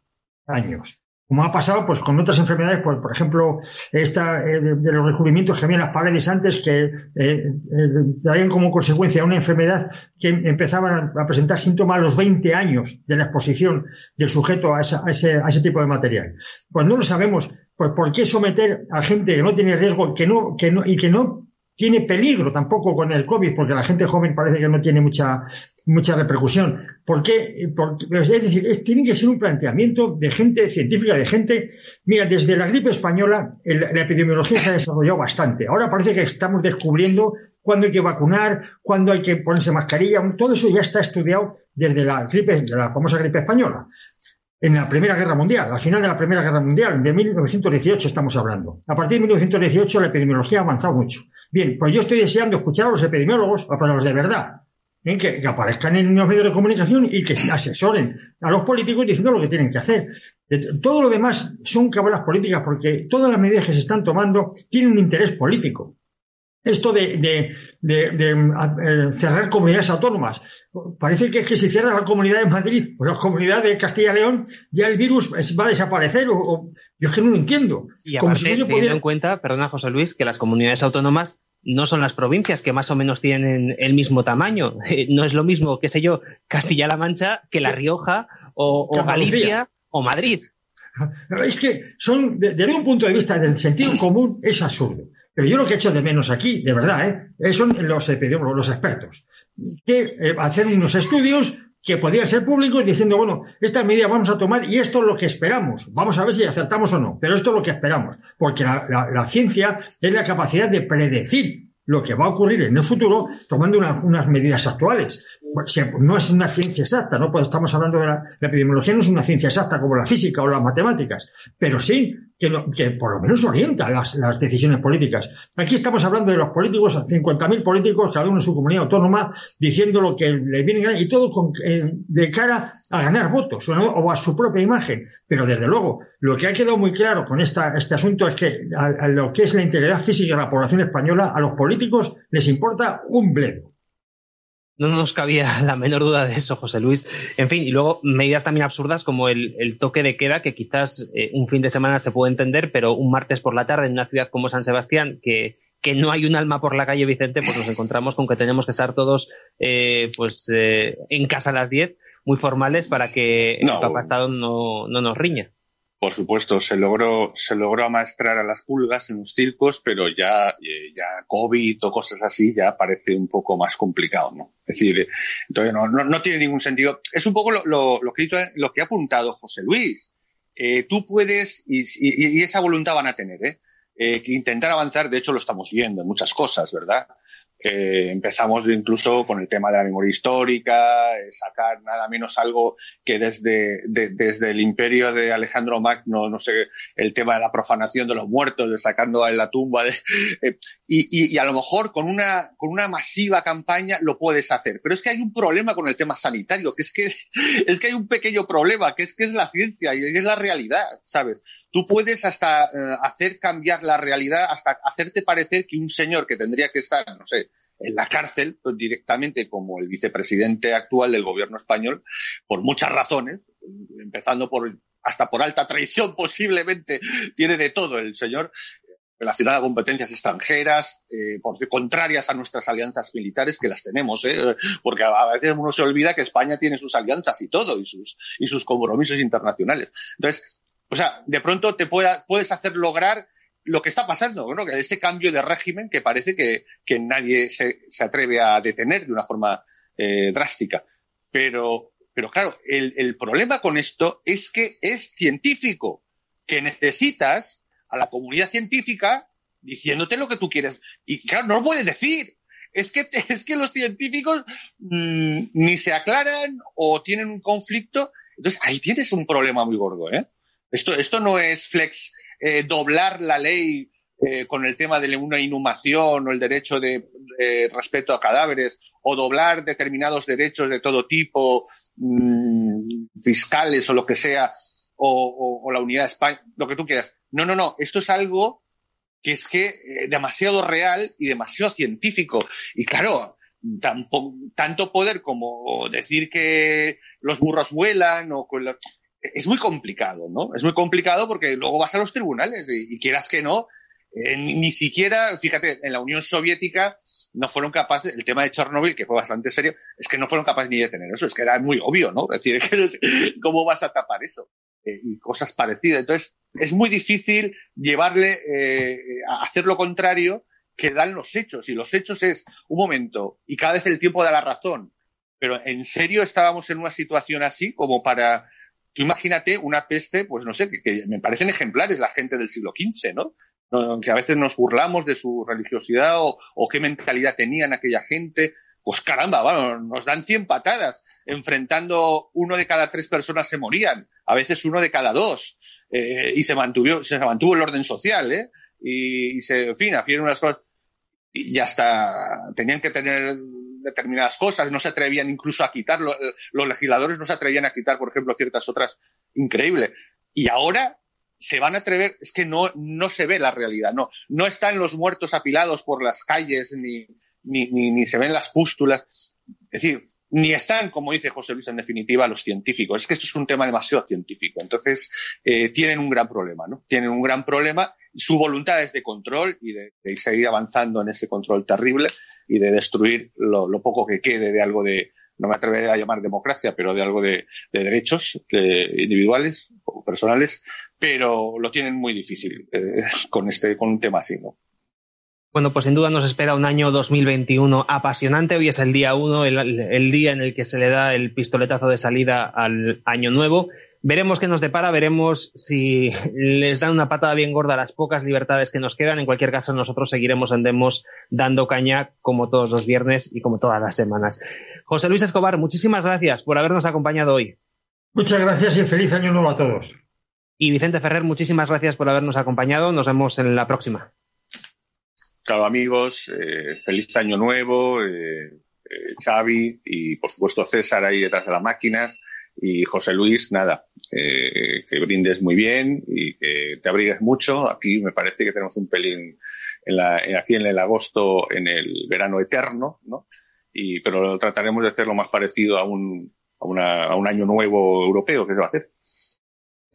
años? Como ha pasado pues con otras enfermedades, pues, por ejemplo, esta eh, de, los descubrimientos que había en las paredes antes que eh, eh, traían como consecuencia una enfermedad que empezaban a, presentar síntomas a los 20 años de la exposición del sujeto a, ese, a ese tipo de material. Pues no lo sabemos pues ¿por qué someter a gente que no tiene riesgo que no, que no, y que no tiene peligro tampoco con el COVID, porque la gente joven parece que no tiene mucha, mucha repercusión. ¿Por qué? es decir, tiene que ser un planteamiento de gente científica, de gente. Mira, desde la gripe española la epidemiología se ha desarrollado bastante. Ahora parece que estamos descubriendo cuándo hay que vacunar, cuándo hay que ponerse mascarilla. Todo eso ya está estudiado desde la gripe, la famosa gripe española. En la Primera Guerra Mundial, al final de la Primera Guerra Mundial, de 1918 estamos hablando. A partir de 1918 la epidemiología ha avanzado mucho. Bien, pues yo estoy deseando escuchar a los epidemiólogos, a los de verdad, que, aparezcan en los medios de comunicación y que asesoren a los políticos diciendo lo que tienen que hacer. Todo lo demás son cabalas políticas porque todas las medidas que se están tomando tienen un interés político. Esto de, eh, cerrar comunidades autónomas. Parece que es que si cierra la comunidad de Madrid o la comunidad de Castilla y León, ya el virus va a desaparecer. O, yo es que no lo entiendo. Y aparte, teniendo en cuenta, perdona José Luis, que las comunidades autónomas no son las provincias que más o menos tienen el mismo tamaño. No es lo mismo, qué sé yo, Castilla-La Mancha que La Rioja o, Galicia o Madrid. Es que son, desde un punto de vista del sentido común, es absurdo. Pero yo lo que he hecho de menos aquí, de verdad, ¿eh? son los epidemiólogos, los expertos, que eh, hacen unos estudios que podrían ser públicos diciendo, bueno, esta medida vamos a tomar y esto es lo que esperamos. Vamos a ver si acertamos o no, pero esto es lo que esperamos, porque la, ciencia es la capacidad de predecir lo que va a ocurrir en el futuro tomando unas medidas actuales no es una ciencia exacta, ¿no? Pues estamos hablando de la, epidemiología, no es una ciencia exacta como la física o las matemáticas, pero sí que, que por lo menos orienta las, decisiones políticas. Aquí estamos hablando de los políticos, 50.000 políticos, cada uno en su comunidad autónoma, diciendo lo que le viene y todo eh, de cara a ganar votos o, a su propia imagen. Pero desde luego, lo que ha quedado muy claro con esta, este asunto es que a lo que es la integridad física de la población española, a los políticos les importa un bledo. No nos cabía la menor duda de eso, José Luis. En fin, y luego medidas también absurdas como el, toque de queda, que quizás eh, un fin de semana se puede entender, pero un martes por la tarde en una ciudad como San Sebastián, que, que no hay un alma por la calle Vicente, pues nos encontramos con que tenemos que estar todos eh, pues eh, en casa a las 10, muy formales, para que el Papa Estado no, no nos riña. Por supuesto, se logró, se logró amaestrar a las pulgas en los circos, pero ya, eh, ya COVID o cosas así ya parece un poco más complicado, ¿no? Es decir, entonces no, no, tiene ningún sentido. Es un poco lo, que, lo que ha apuntado José Luis. Eh, tú puedes, y, y, y, esa voluntad van a tener, ¿eh? eh, intentar avanzar, de hecho lo estamos viendo en muchas cosas, ¿verdad? Eh, empezamos incluso con el tema de la memoria histórica, eh, sacar nada menos algo que desde, desde el imperio de Alejandro Magno, no sé, el tema de la profanación de los muertos, de sacando a la tumba, eh, y, y, a lo mejor con una, con una masiva campaña lo puedes hacer. Pero es que hay un problema con el tema sanitario, que es que, es que hay un pequeño problema, que es que es la ciencia y es la realidad, ¿sabes? Tú puedes hasta eh, hacer cambiar la realidad, hasta hacerte parecer que un señor que tendría que estar, no sé, en la cárcel pues, directamente como el vicepresidente actual del gobierno español, por muchas razones, empezando por hasta por alta traición posiblemente, tiene de todo el señor, relacionada a competencias extranjeras, eh, contrarias a nuestras alianzas militares, que las tenemos, ¿eh? porque a veces uno se olvida que España tiene sus alianzas y todo, y sus, y sus compromisos internacionales. Entonces, o sea, de pronto te puedes hacer lograr lo que está pasando, ¿no? Que ese cambio de régimen que parece que, nadie se, atreve a detener de una forma eh, drástica. Pero, pero claro, el, el, problema con esto es que es científico, que necesitas a la comunidad científica diciéndote lo que tú quieres. Y claro, no lo puedes decir. Es que, es que los científicos mm, ni se aclaran o tienen un conflicto. Entonces, ahí tienes un problema muy gordo, ¿eh? Esto, esto no es flex, eh, doblar la ley eh, con el tema de una inhumación o el derecho de respeto a cadáveres o doblar determinados derechos de todo tipo, mm, fiscales o lo que sea, o, la unidad de España, lo que tú quieras. No, no, no. Esto es algo que es que eh, demasiado real y demasiado científico. Y claro, tanto poder como decir que los burros vuelan o es muy complicado, ¿no? Es muy complicado porque luego vas a los tribunales y, quieras que no, eh, ni, siquiera, fíjate, en la Unión Soviética no fueron capaces, el tema de Chernobyl, que fue bastante serio, es que no fueron capaces ni de tener eso, es que era muy obvio, ¿no? Es decir, ¿cómo vas a tapar eso? Eh, y cosas parecidas. Entonces, es muy difícil llevarle eh, a hacer lo contrario que dan los hechos. Y los hechos es un momento, y cada vez el tiempo da la razón. Pero en serio estábamos en una situación así como para. Tú imagínate una peste, pues no sé, que, me parecen ejemplares la gente del siglo XV, ¿no? Que a veces nos burlamos de su religiosidad o, qué mentalidad tenían aquella gente pues caramba, bueno, nos dan 100 patadas. Enfrentando uno de cada tres personas se morían, a veces uno de cada dos. Eh, y se mantuvo, se mantuvo el orden social, ¿eh? Y, se, en fin, hicieron unas cosas. Y ya hasta tenían que tener determinadas cosas, no se atrevían incluso a quitar, los legisladores no se atrevían a quitar, por ejemplo, ciertas otras. Increíble. Y ahora se van a atrever, es que no, no se ve la realidad, no, no están los muertos apilados por las calles, ni, ni, ni, se ven las pústulas. Es decir, ni están, como dice José Luis, en definitiva, los científicos. Es que esto es un tema demasiado científico. Entonces, eh, tienen un gran problema, ¿no? Tienen un gran problema. Su voluntad es de control y de, seguir avanzando en ese control terrible y de destruir lo, poco que quede de algo de, no me atreveré a llamar democracia, pero de algo de, derechos individuales o personales, pero lo tienen muy difícil eh, con este, con un tema así, ¿no? Bueno, pues sin duda nos espera un año 2021 apasionante. Hoy es el día uno, el, día en el que se le da el pistoletazo de salida al año nuevo. Veremos qué nos depara, veremos si les dan una patada bien gorda a las pocas libertades que nos quedan. En cualquier caso, nosotros seguiremos andemos dando caña como todos los viernes y como todas las semanas. José Luis Escobar, muchísimas gracias por habernos acompañado hoy. Muchas gracias y feliz año nuevo a todos. Y Vicente Ferrer, muchísimas gracias por habernos acompañado. Nos vemos en la próxima. Claro, amigos, eh, feliz año nuevo, eh, eh, Xavi y por supuesto César ahí detrás de las máquinas y José Luis, nada, que brindes muy bien y que te abrigues mucho. Aquí me parece que tenemos un pelín en la, aquí en el agosto, en el verano eterno, ¿no? Y, pero trataremos de hacerlo más parecido a un, a, una, a un año nuevo europeo que se va a hacer.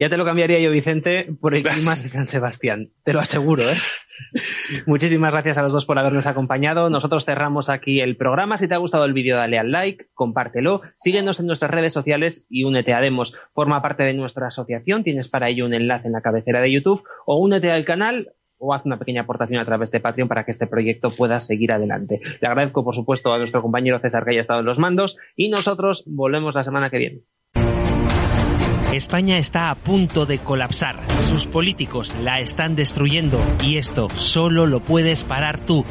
Ya te lo cambiaría yo, Vicente, por el clima de San Sebastián. Te lo aseguro, ¿eh? Muchísimas gracias a los dos por habernos acompañado. Nosotros cerramos aquí el programa. Si te ha gustado el vídeo, dale al like, compártelo, síguenos en nuestras redes sociales y únete a Demos. Forma parte de nuestra asociación. Tienes para ello un enlace en la cabecera de YouTube o únete al canal o haz una pequeña aportación a través de Patreon para que este proyecto pueda seguir adelante. Le agradezco, por supuesto, a nuestro compañero César que haya estado en los mandos y nosotros volvemos la semana que viene. España está a punto de colapsar. Sus políticos la están destruyendo y esto solo lo puedes parar tú.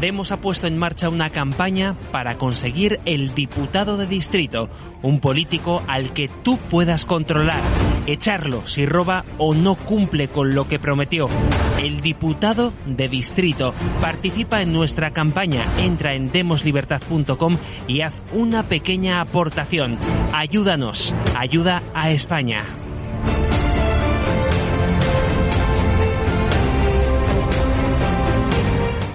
Demos ha puesto en marcha una campaña para conseguir el diputado de distrito, un político al que tú puedas controlar, echarlo si roba o no cumple con lo que prometió. El diputado de distrito participa en nuestra campaña, entra en demoslibertad.com y haz una pequeña aportación. Ayúdanos, ayuda a España.